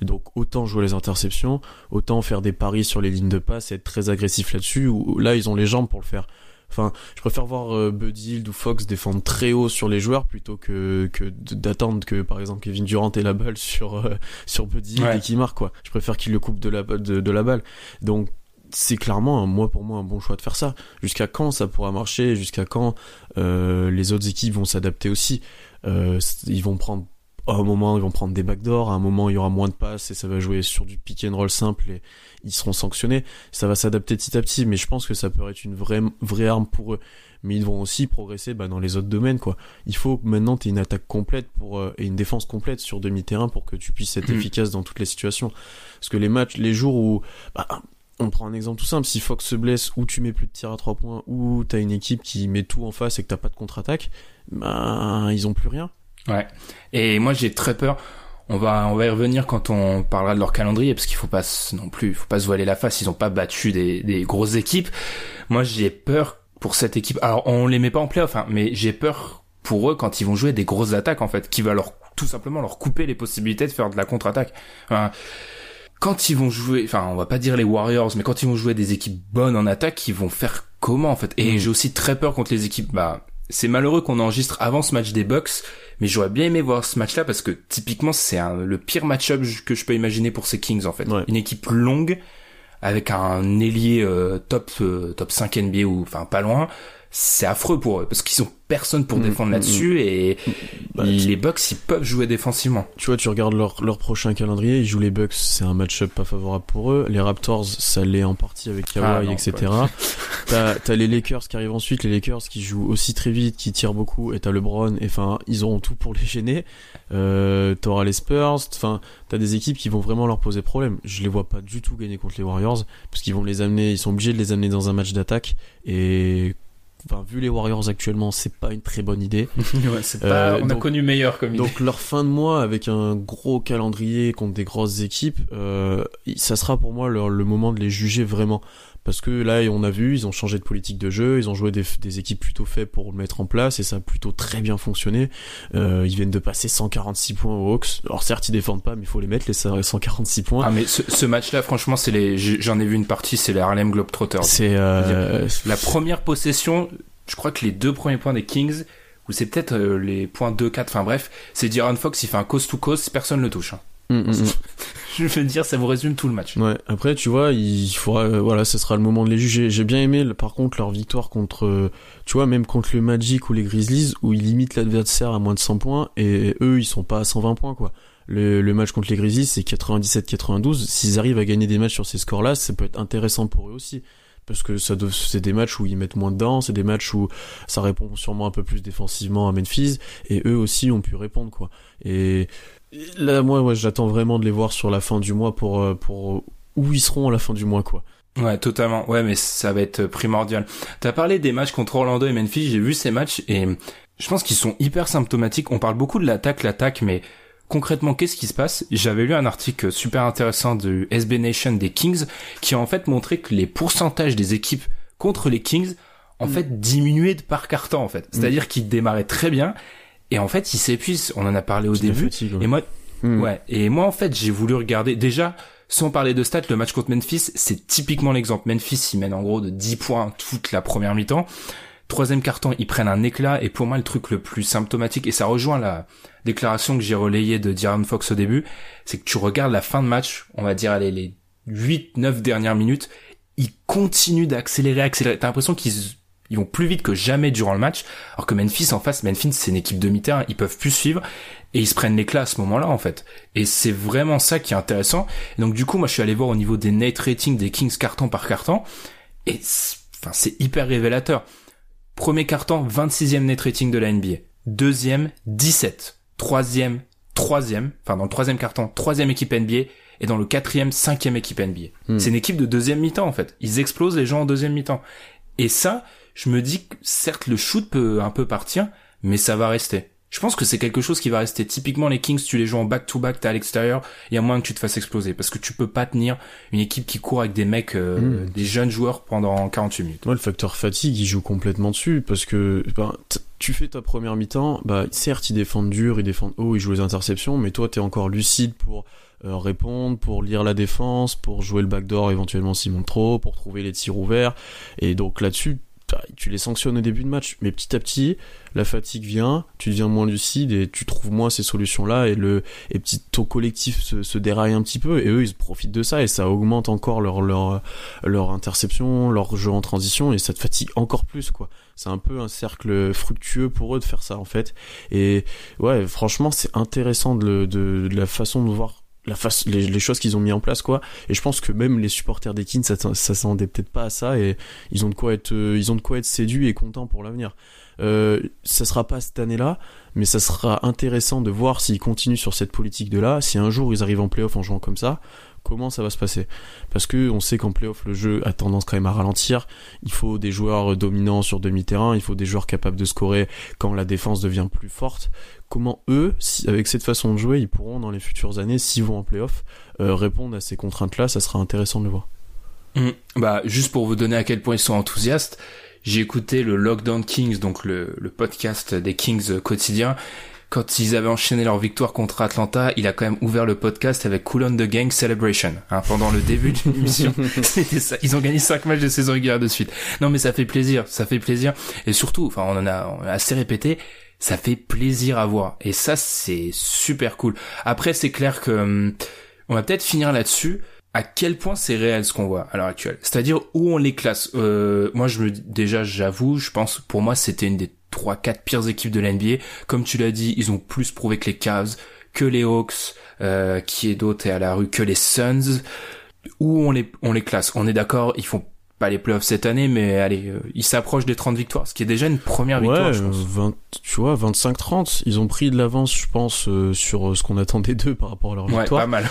Donc autant jouer les interceptions, autant faire des paris sur les lignes de passe et être très agressif là-dessus. Où là, ils ont les jambes pour le faire. Enfin, je préfère voir euh, Buddy Hield ou Fox défendre très haut sur les joueurs plutôt que, que d'attendre que par exemple Kevin Durant ait la balle *laughs* sur euh, sur Buddy Hield Ouais. et qu'il marque quoi. Je préfère qu'il le coupe de la de, de la balle. Donc c'est clairement moi pour moi un bon choix de faire ça. Jusqu'à quand ça pourra marcher? Jusqu'à quand euh, les autres équipes vont s'adapter aussi? Euh, Ils vont prendre à un moment ils vont prendre des backdoors, à un moment il y aura moins de passes et ça va jouer sur du pick and roll simple et ils seront sanctionnés. Ça va s'adapter petit à petit, mais je pense que ça peut être une vraie vraie arme pour eux. Mais ils vont aussi progresser bah, dans les autres domaines quoi. Il faut que maintenant tu aies une attaque complète pour euh, et une défense complète sur demi-terrain pour que tu puisses être Mhm. efficace dans toutes les situations. Parce que les matchs, les jours où bah, on prend un exemple tout simple, si Fox se blesse ou tu mets plus de tirs à trois points ou t'as une équipe qui met tout en face et que t'as pas de contre-attaque, bah ils ont plus rien. Ouais. Et moi j'ai très peur. On va on va y revenir quand on parlera de leur calendrier parce qu'il faut pas non plus, faut pas se voiler la face. Ils ont pas battu des, des grosses équipes. Moi j'ai peur pour cette équipe. Alors on les met pas en playoff, hein, mais j'ai peur pour eux quand ils vont jouer des grosses attaques en fait, qui va leur tout simplement leur couper les possibilités de faire de la contre-attaque. Enfin, quand ils vont jouer, enfin on va pas dire les Warriors, mais quand ils vont jouer des équipes bonnes en attaque, ils vont faire comment en fait? Et Mm. j'ai aussi très peur contre les équipes. Bah c'est malheureux qu'on enregistre avant ce match des Bucks, mais j'aurais bien aimé voir ce match-là parce que typiquement c'est le pire match-up que je peux imaginer pour ces Kings en fait. Ouais. Une équipe longue avec un ailier euh, top euh, top 5 NBA ou enfin pas loin. C'est affreux pour eux parce qu'ils ont personne pour Mm, défendre mm, là-dessus et Bah, les Bucks ils peuvent jouer défensivement. Tu vois, tu regardes leur, leur prochain calendrier, ils jouent les Bucks, c'est un match-up pas favorable pour eux. Les Raptors, ça l'est en partie avec Kawhi, Ah etc. *laughs* t'as les Lakers qui arrivent ensuite, les Lakers qui jouent aussi très vite, qui tirent beaucoup, et t'as LeBron, et enfin, ils auront tout pour les gêner. Euh, T'auras les Spurs, enfin, t'as des équipes qui vont vraiment leur poser problème. Je les vois pas du tout gagner contre les Warriors, parce qu'ils vont les amener, ils sont obligés de les amener dans un match d'attaque, et Enfin, vu les Warriors actuellement, c'est pas une très bonne idée. *laughs* Ouais, c'est Euh, on a donc- connu meilleur comme idée. Donc leur fin de mois avec un gros calendrier contre des grosses équipes, euh, ça sera pour moi leur- le moment de les juger vraiment. Parce que là, on a vu, ils ont changé de politique de jeu, ils ont joué des, des équipes plutôt faibles pour le mettre en place et ça a plutôt très bien fonctionné. Euh, ils viennent de passer 146 points aux Hawks. Alors certes, ils défendent pas, mais il faut les mettre les 146 points. Ah mais ce, ce match-là, franchement, c'est les. J'en ai vu une partie, c'est les Harlem Globetrotters. c'est euh, La première possession, je crois que les deux premiers points des Kings, ou c'est peut-être euh, les points 2-4, enfin bref, c'est D'Aaron Fox, il fait un coast to coast, personne le touche. hein. mm, mm, mm. *laughs* *laughs* Je veux dire, ça vous résume tout le match. Ouais, après tu vois, il faudra euh, voilà, ce sera le moment de les juger. J'ai bien aimé par contre leur victoire contre euh, tu vois même contre le Magic ou les Grizzlies où ils limitent l'adversaire à moins de 100 points et eux ils sont pas à 120 points quoi. Le, le match contre les Grizzlies c'est 97-92, s'ils arrivent à gagner des matchs sur ces scores-là, ça peut être intéressant pour eux aussi. Parce que ça c'est des matchs où ils mettent moins dedans, c'est des matchs où ça répond sûrement un peu plus défensivement à Memphis, et eux aussi ont pu répondre quoi. Et là moi, ouais, j'attends vraiment de les voir sur la fin du mois pour euh, pour où ils seront à la fin du mois quoi. Ouais, totalement. Ouais, mais ça va être primordial. T'as parlé des matchs contre Orlando et Memphis, j'ai vu ces matchs et je pense qu'ils sont hyper symptomatiques. On parle beaucoup de l'attaque, l'attaque, mais concrètement, qu'est-ce qui se passe? J'avais lu un article super intéressant du SB Nation des Kings qui a en fait montré que les pourcentages des équipes contre les Kings en Mm. fait diminuaient de par carton en fait. C'est-à-dire qu'ils démarraient très bien et en fait ils s'épuisent. On en a parlé au début. fatigue, ouais. Et moi, Mm. ouais. Et moi en fait j'ai voulu regarder déjà. Sans parler de stats, le match contre Memphis, c'est typiquement l'exemple. Memphis, ils mènent en gros de 10 points toute la première mi-temps. Troisième carton, ils prennent un éclat. Et pour moi, le truc le plus symptomatique, et ça rejoint la déclaration que j'ai relayée de Diron Fox au début, c'est que tu regardes la fin de match, on va dire allez, les 8, 9 dernières minutes, ils continuent d'accélérer, accélérer. T'as l'impression qu'ils ils vont plus vite que jamais durant le match, alors que Memphis en face, Memphis c'est une équipe demi-terrain, ils peuvent plus suivre et ils se prennent l'éclat à ce moment-là en fait. Et c'est vraiment ça qui est intéressant. Et donc du coup, moi je suis allé voir au niveau des net ratings des Kings carton par carton et c'est- enfin c'est hyper révélateur. Premier carton, 26e net rating de la NBA. Deuxième, 17. Troisième, troisième, enfin dans le troisième carton, troisième équipe NBA, et dans le quatrième, cinquième équipe NBA. Hmm. C'est une équipe de deuxième mi-temps en fait. Ils explosent les gens en deuxième mi-temps. Et ça, je me dis que certes le shoot peut un peu partir, mais ça va rester. Je pense que c'est quelque chose qui va rester. Typiquement les Kings, tu les joues en back-to-back, t'es à l'extérieur, il y a moins que tu te fasses exploser, parce que tu peux pas tenir une équipe qui court avec des mecs, euh, Hmm. des jeunes joueurs pendant 48 minutes. Moi, le facteur fatigue, il joue complètement dessus parce que t- tu fais ta première mi-temps, bah certes ils défendent dur, ils défendent haut, ils jouent les interceptions, mais toi t'es encore lucide pour euh, répondre, pour lire la défense, pour jouer le backdoor éventuellement s'ils montent trop, pour trouver les tirs ouverts, et donc là-dessus bah, tu les sanctionnes au début de match, mais petit à petit la fatigue vient, tu deviens moins lucide et tu trouves moins ces solutions-là et le et petit ton collectif se, se déraille un petit peu et eux ils profitent de ça et ça augmente encore leur leur leur interception, leur jeu en transition et ça te fatigue encore plus quoi. C'est un peu un cercle fructueux pour eux de faire ça en fait. Et ouais, franchement, c'est intéressant de, de, de la façon de voir la face, les, les choses qu'ils ont mis en place quoi. Et je pense que même les supporters des Kings, ça, ça s'attendait peut-être pas à ça et ils ont de quoi être, euh, ils ont de quoi être séduits et contents pour l'avenir. Euh, ça sera pas cette année-là, mais ça sera intéressant de voir s'ils continuent sur cette politique de là. Si un jour ils arrivent en playoff en jouant comme ça, comment ça va se passer Parce que on sait qu'en playoff le jeu a tendance quand même à ralentir. Il faut des joueurs dominants sur demi-terrain, il faut des joueurs capables de scorer quand la défense devient plus forte. Comment eux, avec cette façon de jouer, ils pourront dans les futures années, s'ils vont en playoff, euh, répondre à ces contraintes-là Ça sera intéressant de le voir. Mm. Bah, juste pour vous donner à quel point ils sont enthousiastes, j'ai écouté le Lockdown Kings, donc le, le podcast des Kings quotidien. Quand ils avaient enchaîné leur victoire contre Atlanta, il a quand même ouvert le podcast avec Cool on the Gang Celebration, hein, pendant le début de l'émission. *laughs* C'était ça. Ils ont gagné cinq matchs de saison régulière de suite. Non, mais ça fait plaisir, ça fait plaisir. Et surtout, enfin, on en a, on a assez répété, ça fait plaisir à voir. Et ça, c'est super cool. Après, c'est clair que, hum, on va peut-être finir là-dessus à quel point c'est réel ce qu'on voit à l'heure actuelle? C'est-à-dire où on les classe? Euh, moi, je me déjà, j'avoue, je pense pour moi c'était une des trois, quatre pires équipes de l'NBA. Comme tu l'as dit, ils ont plus prouvé que les Cavs, que les Hawks, euh, qui est d'autre est à la rue, que les Suns. Où on les on les classe? On est d'accord, ils font pas les playoffs cette année, mais allez, euh, ils s'approchent des 30 victoires, ce qui est déjà une première victoire, ouais, je pense. euh, 20, tu vois, 25-30. Ils ont pris de l'avance, je pense, euh, sur euh, ce qu'on attendait d'eux par rapport à leur Ouais, victoire. pas mal.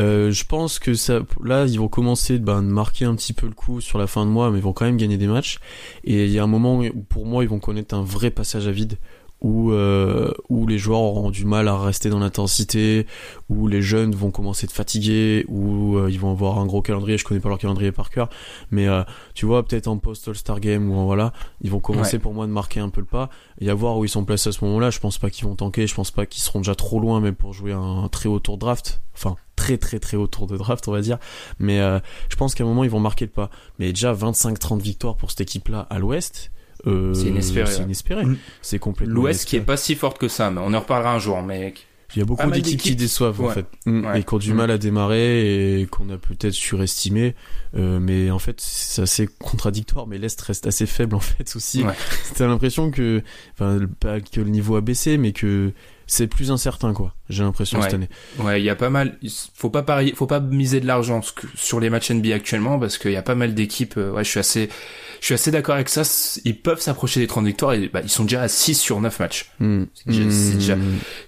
Euh, je pense que ça, là, ils vont commencer ben, de marquer un petit peu le coup sur la fin de mois, mais ils vont quand même gagner des matchs. Et il y a un moment où, pour moi, ils vont connaître un vrai passage à vide. Où, euh, où les joueurs auront du mal à rester dans l'intensité, où les jeunes vont commencer de fatiguer, où euh, ils vont avoir un gros calendrier. Je connais pas leur calendrier par cœur, mais euh, tu vois, peut-être en post All-Star Game ou en voilà, ils vont commencer Ouais. pour moi de marquer un peu le pas et à voir où ils sont placés à ce moment-là. Je pense pas qu'ils vont tanker, je pense pas qu'ils seront déjà trop loin même pour jouer un très haut tour de draft. Enfin, très très très haut tour de draft, on va dire. Mais euh, je pense qu'à un moment ils vont marquer le pas. Mais déjà 25-30 victoires pour cette équipe-là à l'Ouest. Euh, C'est inespéré, C'est inespéré. Mm. C'est complètement. L'Ouest qui est pas si forte que ça, mais on en reparlera un jour, mec. Il y a beaucoup mal d'équipes qui déçoivent en fait Mm. Ouais. et qui ont du Mm. mal à démarrer et qu'on a peut-être surestimé. Euh, mais en fait, c'est assez contradictoire. Mais l'Est reste assez faible en fait aussi. Ouais. *laughs* T'as l'impression que, enfin, pas que le niveau a baissé, mais que c'est plus incertain quoi. J'ai l'impression Ouais. cette année. Ouais, il y a pas mal. Faut pas parier, faut pas miser de l'argent sur les matchs NBA actuellement parce qu'il y a pas mal d'équipes. euh, Ouais, je suis assez, je suis assez d'accord avec ça. Ils peuvent s'approcher des 30 victoires et bah, ils sont déjà à 6 sur 9 matchs. Mm. C'est déjà-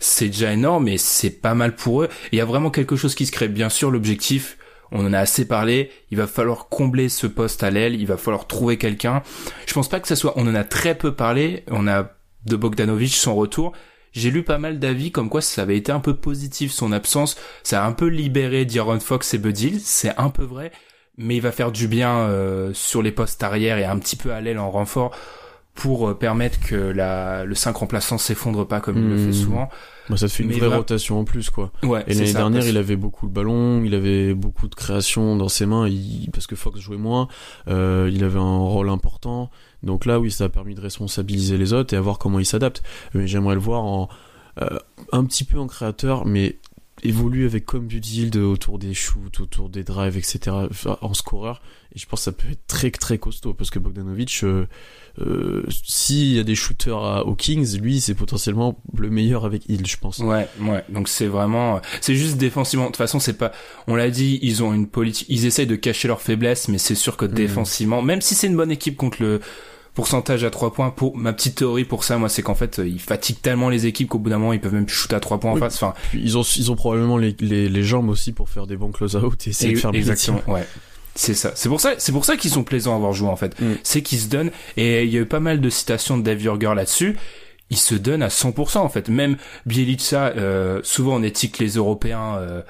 c'est déjà- énorme et c'est pas mal pour eux. Il y a vraiment quelque chose qui se crée. Bien sûr, l'objectif, on en a assez parlé. Il va falloir combler ce poste à l'aile. Il va falloir trouver quelqu'un. Je pense pas que ça soit. On en a très peu parlé. On a de Bogdanovic son retour. J'ai lu pas mal d'avis comme quoi ça avait été un peu positif son absence, ça a un peu libéré D'Aaron Fox et Bud Hill, c'est un peu vrai, mais il va faire du bien euh, sur les postes arrière et un petit peu à l'aile en renfort pour euh, permettre que la, le 5 remplaçant s'effondre pas comme il le fait Hmm. souvent. Bah, ça te fait une Mais vraie rotation en plus, quoi. Ouais, Et l'année dernière, parce- il avait beaucoup le ballon, il avait beaucoup de création dans ses mains, il- parce que Fox jouait moins, euh, il avait un rôle important. Donc là, oui, ça a permis de responsabiliser les autres et à voir comment il s'adapte. Mais j'aimerais le voir en euh, un petit peu en créateur, mais évolue avec comme Budhild autour des shoots, autour des drives, etc. en scoreur. Et je pense que ça peut être très très costaud parce que Bogdanovic, euh, euh, s'il y a des shooters à- aux Kings, lui, c'est potentiellement le meilleur avec Hill, je pense. Ouais, ouais. Donc c'est vraiment, c'est juste défensivement. De toute façon, c'est pas, on l'a dit, ils ont une politique, ils essayent de cacher leurs faiblesses, mais c'est sûr que défensivement, même si c'est une bonne équipe contre le pourcentage à 3 points, pour ma petite théorie pour ça, moi, c'est qu'en fait, euh, ils fatiguent tellement les équipes qu'au bout d'un moment, ils peuvent même shooter à 3 points en face. Enfin, ils ont, ils ont probablement les, les, les jambes aussi pour faire des bons close-out et essayer de faire exactement, ouais. C'est ça. C'est pour ça, c'est pour ça qu'ils sont plaisants à avoir joué en fait. Mm. C'est qu'ils se donnent et il y a eu pas mal de citations de Dave Jorger là-dessus. Il se donne à 100% en fait. Même Bielitsa, euh, souvent on éthique les Européens euh,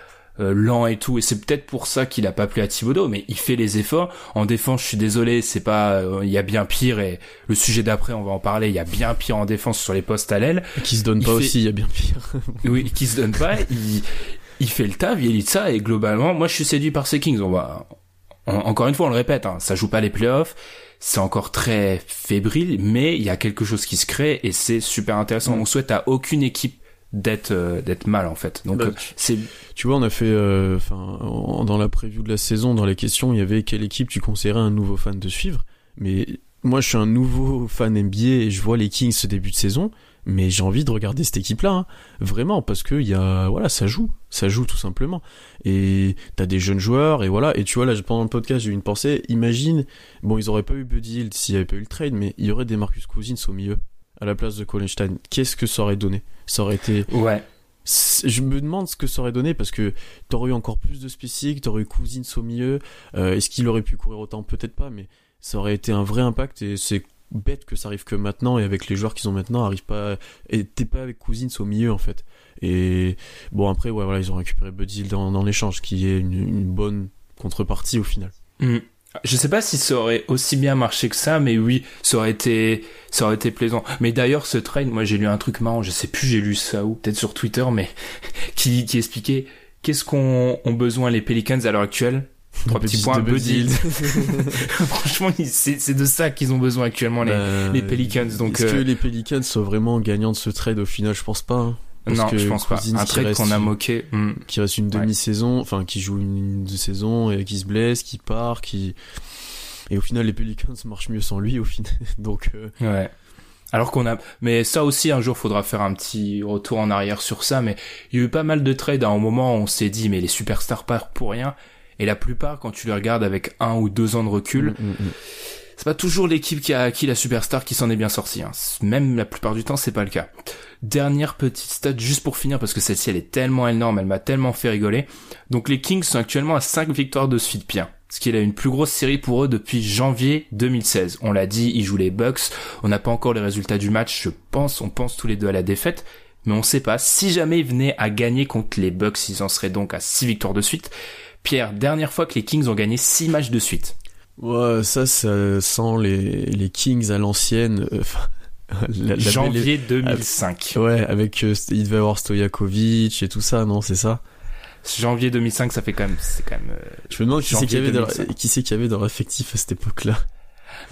euh, lents et tout, et c'est peut-être pour ça qu'il a pas plu à Thibodeau, mais il fait les efforts. En défense, je suis désolé, c'est pas, euh, il y a bien pire et le sujet d'après, on va en parler. Il y a bien pire en défense sur les postes à l'aile. Qui se donne Il pas fait- aussi, il y a bien pire. *laughs* Oui, qui se donne pas. il, il fait le taf, Bielitsa, et globalement, moi je suis séduit par ces Kings. On va, en- encore une fois, on le répète, hein, ça joue pas les playoffs. C'est encore très fébrile, mais il y a quelque chose qui se crée et c'est super intéressant. On souhaite à aucune équipe d'être euh, d'être mal en fait. Donc Bah, euh, c'est Tu vois, on a fait, euh, enfin, en- dans la preview de la saison, dans les questions, il y avait quelle équipe tu conseillerais à un nouveau fan de suivre. Mais moi, je suis un nouveau fan NBA et je vois les Kings ce début de saison, mais j'ai envie de regarder cette équipe-là, hein. vraiment, parce que il y a, voilà, ça joue, ça joue tout simplement. Et t'as des jeunes joueurs et voilà. Et tu vois là, pendant le podcast, j'ai eu une pensée. Imagine, bon, ils auraient pas eu Buddy Hield s'il y avait pas eu le trade, mais il y aurait des Marcus Cousins au milieu à la place de Collenstein. Qu'est-ce que ça aurait donné? Ça aurait été ouais. je me demande ce que ça aurait donné parce que t'aurais eu encore plus de spécifiques, t'aurais eu Cousins au milieu. Euh, Est-ce qu'il aurait pu courir autant? Peut-être pas, mais ça aurait été un vrai impact et c'est bête que ça arrive que maintenant et avec les joueurs qu'ils ont maintenant arrive pas et t'es pas avec Cousins au milieu en fait et bon après ouais voilà ils ont récupéré Buddy dans, dans l'échange qui est une, une bonne contrepartie au final Mm. Je sais pas si ça aurait aussi bien marché que ça, mais oui, ça aurait été, ça aurait été plaisant. Mais d'ailleurs, ce trade, moi j'ai lu un truc marrant, je sais plus j'ai lu ça où, peut-être sur Twitter, mais *laughs* qui, qui expliquait qu'est-ce qu'ont ont besoin les Pelicans à l'heure actuelle. Trois petits points, Buddy. *laughs* *laughs* Franchement, c'est de ça qu'ils ont besoin actuellement les. Bah, les Pelicans, donc, est-ce que euh, les Pelicans sont vraiment gagnants de ce trade au final? Je pense pas hein. Parce non, que je pense pas. Un trade qu'on a moqué. mm. qui reste une demi-saison, enfin qui joue une saison et qui se blesse, qui part, qui et au final les Pelicans marchent mieux sans lui au final. *laughs* Donc euh, Ouais. Alors qu'on a, mais ça aussi un jour faudra faire un petit retour en arrière sur ça. Mais il y a eu pas mal de trades à un moment où on s'est dit mais les superstars partent pour rien. Et la plupart quand tu les regardes avec un ou deux ans de recul, mm, mm. C'est pas toujours l'équipe qui a acquis la superstar qui s'en est bien sortie. Hein. Même la plupart du temps c'est pas le cas. Dernière petite stat juste pour finir parce que celle-ci elle est tellement énorme, elle m'a tellement fait rigoler. Donc les Kings sont actuellement à 5 victoires de suite Pierre. Ce qui est une plus grosse série pour eux depuis janvier 2016. On l'a dit, ils jouent les Bucks. On n'a pas encore les résultats du match. Je pense, on pense tous les deux à la défaite. Mais on sait pas. Si jamais ils venaient à gagner contre les Bucks, ils en seraient donc à 6 victoires de suite. Pierre, dernière fois que les Kings ont gagné 6 matchs de suite. Ouais, ça ça sent les les Kings à l'ancienne euh, *laughs* la- la belle- janvier 2005. Ouais, avec euh, il devait avoir Stojakovic et tout ça, non, c'est ça? Janvier 2005, ça fait quand même, c'est quand même. euh, Je me demande qui c'est qu'il y avait dans, 2005. qui c'est qu'il y avait dans l'effectif à cette époque-là.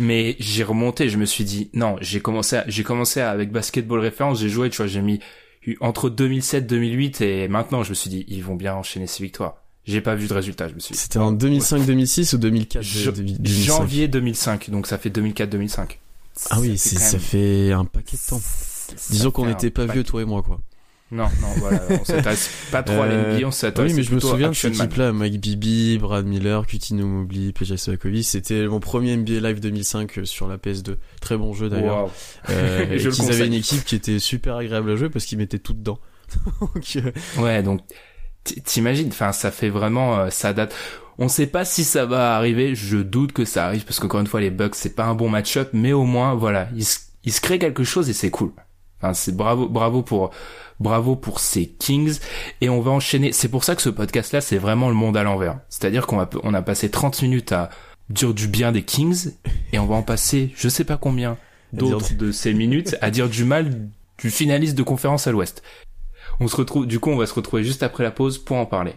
Mais j'ai remonté, je me suis dit non, j'ai commencé, à- j'ai commencé à- avec basketball référence, j'ai joué, tu vois, j'ai mis eu- entre 2007, 2008 et maintenant, je me suis dit ils vont bien enchaîner ces victoires. J'ai pas vu de résultat, je me suis. dit, C'était en 2005-2006 ou 2004 Je- 2005 janvier 2005, donc ça fait 2004-2005. Ah oui, Ça fait ça un paquet de temps. Disons qu'on n'était pas vieux toi et moi quoi. Non, non, voilà, on s'intéresse *laughs* pas trop à Euh, l'NBA, on s'intéresse Oui, mais je me souviens de Man. équipe-là, Mike Bibi, Brad Miller, Kutino Mobley, PJ Sovakovic. C'était mon premier NBA Live 2005 euh, sur la PS2. Très bon jeu d'ailleurs. Wow. Euh, *laughs* et Je qu'ils avaient une équipe qui était super agréable à jouer parce qu'ils mettaient tout dedans. *laughs* Donc, euh, Ouais, donc t'imagines, enfin ça fait vraiment euh, ça date. On sait pas si ça va arriver, je doute que ça arrive parce qu'encore une fois les Bucks c'est pas un bon match-up, mais au moins voilà, il se, il se crée quelque chose et c'est cool. Enfin, c'est bravo, bravo pour, bravo pour ces Kings. Et on va enchaîner. C'est pour ça que ce podcast-là, c'est vraiment le monde à l'envers. C'est-à-dire qu'on a, on a passé 30 minutes à dire du bien des Kings et on va en passer, je sais pas combien d'autres de ces minutes à dire du mal du finaliste de conférence à l'Ouest. On se retrouve, du coup, on va se retrouver juste après la pause pour en parler.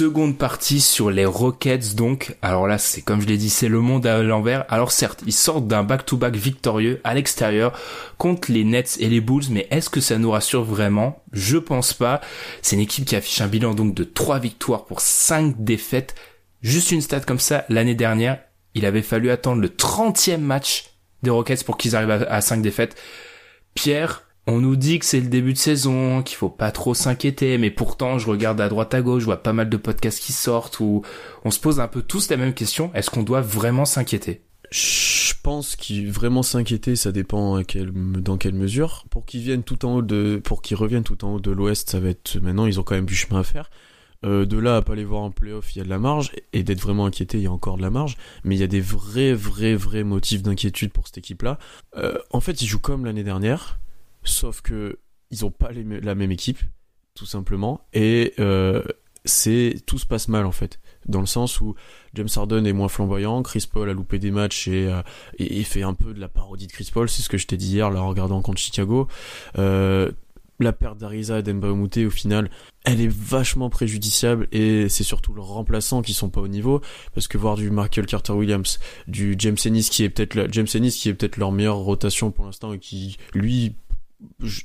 Seconde partie sur les Rockets donc. Alors là, c'est comme je l'ai dit, c'est le monde à l'envers. Alors certes, ils sortent d'un back-to-back victorieux à l'extérieur contre les Nets et les Bulls, mais est-ce que ça nous rassure vraiment? Je pense pas. C'est une équipe qui affiche un bilan donc de 3 victoires pour 5 défaites. Juste une stat comme ça, l'année dernière, il avait fallu attendre le 30e match des Rockets pour qu'ils arrivent à 5 défaites. Pierre, on nous dit que c'est le début de saison, qu'il faut pas trop s'inquiéter, mais pourtant je regarde à droite à gauche, je vois pas mal de podcasts qui sortent où on se pose un peu tous la même question, est-ce qu'on doit vraiment s'inquiéter? Je pense qu'il vraiment s'inquiéter, ça dépend dans quelle mesure. Pour qu'ils reviennent tout en haut de l'Ouest, ça va être maintenant, ils ont quand même du chemin à faire. Euh, de là à pas les voir en playoff, il y a de la marge, et d'être vraiment inquiété, il y a encore de la marge, mais il y a des vrais, vrais, vrais motifs d'inquiétude pour cette équipe-là. Euh, en fait, ils jouent comme l'année dernière, sauf que ils ont pas la même équipe, tout simplement, et euh, c'est tout se passe mal en fait, dans le sens où James Harden est moins flamboyant, Chris Paul a loupé des matchs et, euh, et, fait un peu de la parodie de Chris Paul, c'est ce que je t'ai dit hier là en regardant contre Chicago. Euh, la perte d'Ariza et d'Embaumute au final, elle est vachement préjudiciable et c'est surtout leurs remplaçants qui sont pas au niveau parce que voir du Michael Carter Williams, du James Ennis qui est peut-être James Ennis qui est peut-être leur meilleure rotation pour l'instant et qui lui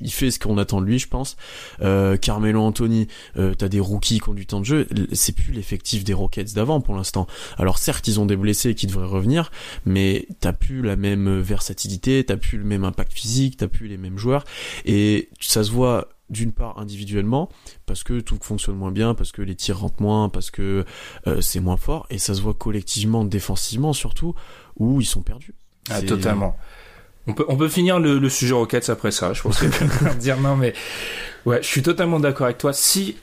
il fait ce qu'on attend de lui, je pense. Euh, Carmelo Anthony, euh, t'as des rookies qui ont du temps de jeu. C'est plus l'effectif des Rockets d'avant pour l'instant. Alors certes, ils ont des blessés qui devraient revenir, mais t'as plus la même versatilité, t'as plus le même impact physique, t'as plus les mêmes joueurs, et ça se voit d'une part individuellement parce que tout fonctionne moins bien parce que les tirs rentrent moins parce que euh, c'est moins fort et ça se voit collectivement défensivement surtout où ils sont perdus ah, totalement on peut, on peut finir le, le sujet Rockets après ça. Je pense que *laughs* dire non, mais ouais, je suis totalement d'accord avec toi. Si,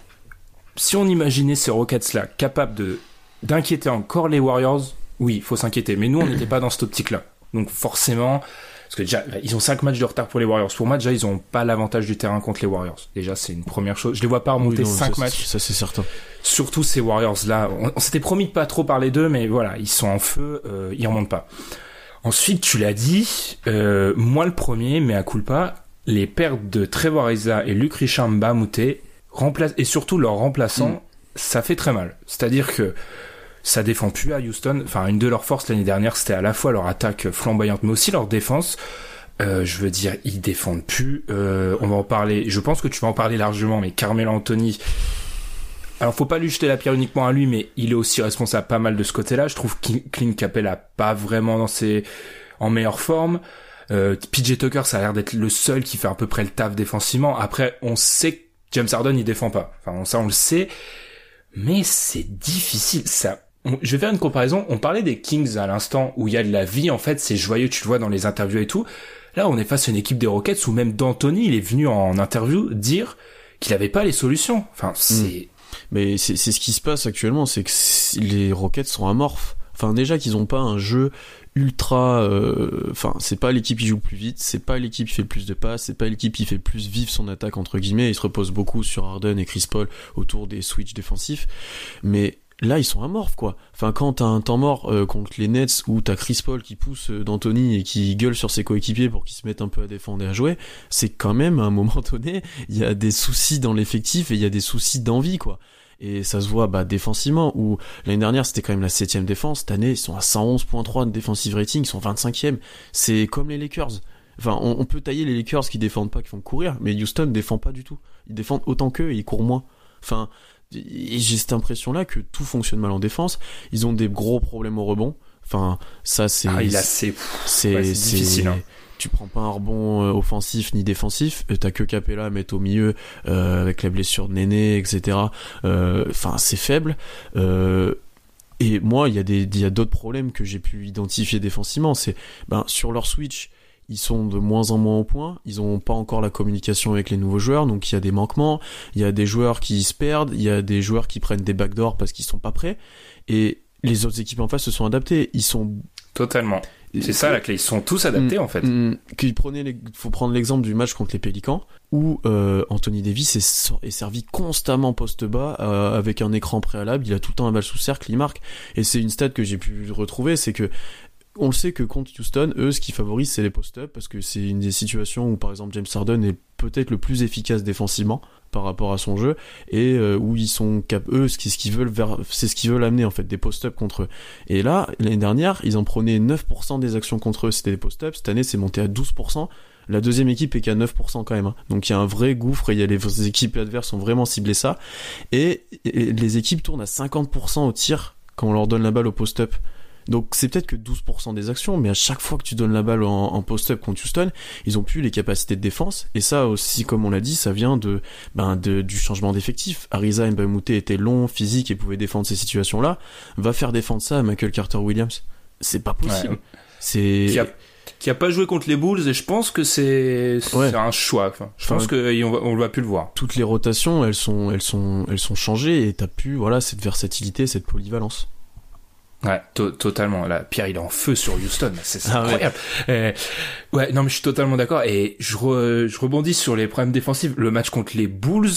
si on imaginait ces Rockets là capables de d'inquiéter encore les Warriors, oui, il faut s'inquiéter. Mais nous, on n'était pas dans cette optique-là. Donc forcément, parce que déjà, ils ont 5 matchs de retard pour les Warriors. Pour moi, déjà, ils ont pas l'avantage du terrain contre les Warriors. Déjà, c'est une première chose. Je les vois pas remonter 5 matchs. Ça, c'est certain. Surtout ces Warriors-là. On, on s'était promis de pas trop parler d'eux, mais voilà, ils sont en feu, euh, ils remontent pas. Ensuite, tu l'as dit, euh, moi le premier, mais à culpa, les pertes de Trevor Ariza et Luc Richard remplace, et surtout leur remplaçant, mm. ça fait très mal. C'est-à-dire que ça défend plus à Houston. Enfin, une de leurs forces l'année dernière, c'était à la fois leur attaque flamboyante, mais aussi leur défense. Euh, je veux dire, ils défendent plus. Euh, on va en parler. Je pense que tu vas en parler largement, mais Carmelo Anthony, alors faut pas lui jeter la pierre uniquement à lui, mais il est aussi responsable pas mal de ce côté-là. Je trouve que Clint Capella pas vraiment dans ses en meilleure forme. Euh, PJ Tucker, ça a l'air d'être le seul qui fait à peu près le taf défensivement. Après, on sait que James Harden il défend pas. Enfin, ça on le sait, mais c'est difficile. Ça, je vais faire une comparaison. On parlait des Kings à l'instant où il y a de la vie. En fait, c'est joyeux, tu le vois dans les interviews et tout. Là, on est face à une équipe des Rockets où même D'Antoni, il est venu en interview dire qu'il avait pas les solutions. Enfin, c'est mais c'est ce qui se passe actuellement, c'est que les Rockets sont amorphes. Enfin déjà qu'ils ont pas un jeu ultra euh, enfin c'est pas l'équipe qui joue le plus vite c'est pas l'équipe qui fait le plus de passes c'est pas l'équipe qui fait le plus vivre son attaque entre guillemets. Il se repose beaucoup sur Harden et Chris Paul autour des switches défensifs. Mais là ils sont amorphes quoi. Enfin quand t'as un temps mort euh, contre les Nets où t'as Chris Paul qui pousse euh, d'Anthony et qui gueule sur ses coéquipiers pour qu'ils se mettent un peu à défendre et à jouer c'est quand même à un moment *laughs* donné il y a des soucis dans l'effectif et il y a des soucis d'envie quoi et ça se voit bah, défensivement où l'année dernière c'était quand même la septième défense. Cette année ils sont à 111.3 de defensive rating ils sont 25e c'est comme les Lakers. Enfin on, on, peut tailler les Lakers qui défendent pas qui font courir mais Houston défend pas du tout. Ils défendent autant qu'eux et ils courent moins. Enfin j'ai cette impression là que tout fonctionne mal en défense. Ils ont des gros problèmes au rebond. Enfin ça c'est ah, il a c'est c'est difficile hein tu prends pas un rebond euh, offensif ni défensif, euh, t'as que Capella à mettre au milieu euh, avec la blessure de Néné, etc. Enfin, c'est faible. et moi, il y a d'autres problèmes que j'ai pu identifier défensivement. C'est, ben, sur leur switch, ils sont de moins en moins au point, ils ont pas encore la communication avec les nouveaux joueurs, donc il y a des manquements, il y a des joueurs qui se perdent, il y a des joueurs qui prennent des backdoors parce qu'ils sont pas prêts, et les autres équipes en face se sont adaptées, ils sont... Totalement. C'est ça la clé, ils sont tous adaptés Mm, en fait. mm, qu'il prenait les- faut prendre l'exemple du match contre les Pélicans où euh, Anthony Davis est servi constamment poste bas euh, avec un écran préalable, il a tout le temps un balle sous cercle, il marque. Et c'est une stat que j'ai pu retrouver, c'est que on le sait que contre Houston, eux, ce qui favorise, c'est les post-up, parce que c'est une des situations où, par exemple, James Harden est peut-être le plus efficace défensivement par rapport à son jeu, et euh, où ils sont cap eux, ce qui- ce qu'ils veulent vers, c'est ce qu'ils veulent amener, en fait, des post-up contre eux. Et là, l'année dernière, ils en prenaient 9% des actions contre eux, c'était des post-up. Cette année, c'est monté à 12%. La deuxième équipe est qu'à 9% quand même. hein. Donc il y a un vrai gouffre et y a les équipes adverses ont vraiment ciblé ça. Et les équipes tournent à 50% au tir quand on leur donne la balle au post-up. Donc c'est peut-être que 12% des actions, mais à chaque fois que tu donnes la balle en, en post-up contre Houston, ils ont plus les capacités de défense. Et ça aussi, comme on l'a dit, ça vient de, ben, de du changement d'effectif. Ariza Mbamute était long, physique et pouvait défendre ces situations-là. Va faire défendre ça à Michael Carter Williams. C'est pas possible. Ouais. C'est Qui a, qui a pas joué contre les Bulls et je pense que c'est Ouais. un choix. Enfin, je Enfin, pense qu'on va, on va plus le voir. toutes les rotations, elles sont, elles sont, elles sont changées et t'as plus, voilà, cette versatilité, cette polyvalence. Ouais, to- totalement. Là, Pierre, il est en feu sur Houston. C'est Ah ouais. incroyable. Euh, ouais, non, mais je suis totalement d'accord. Et je, re- je rebondis sur les problèmes défensifs. Le match contre les Bulls,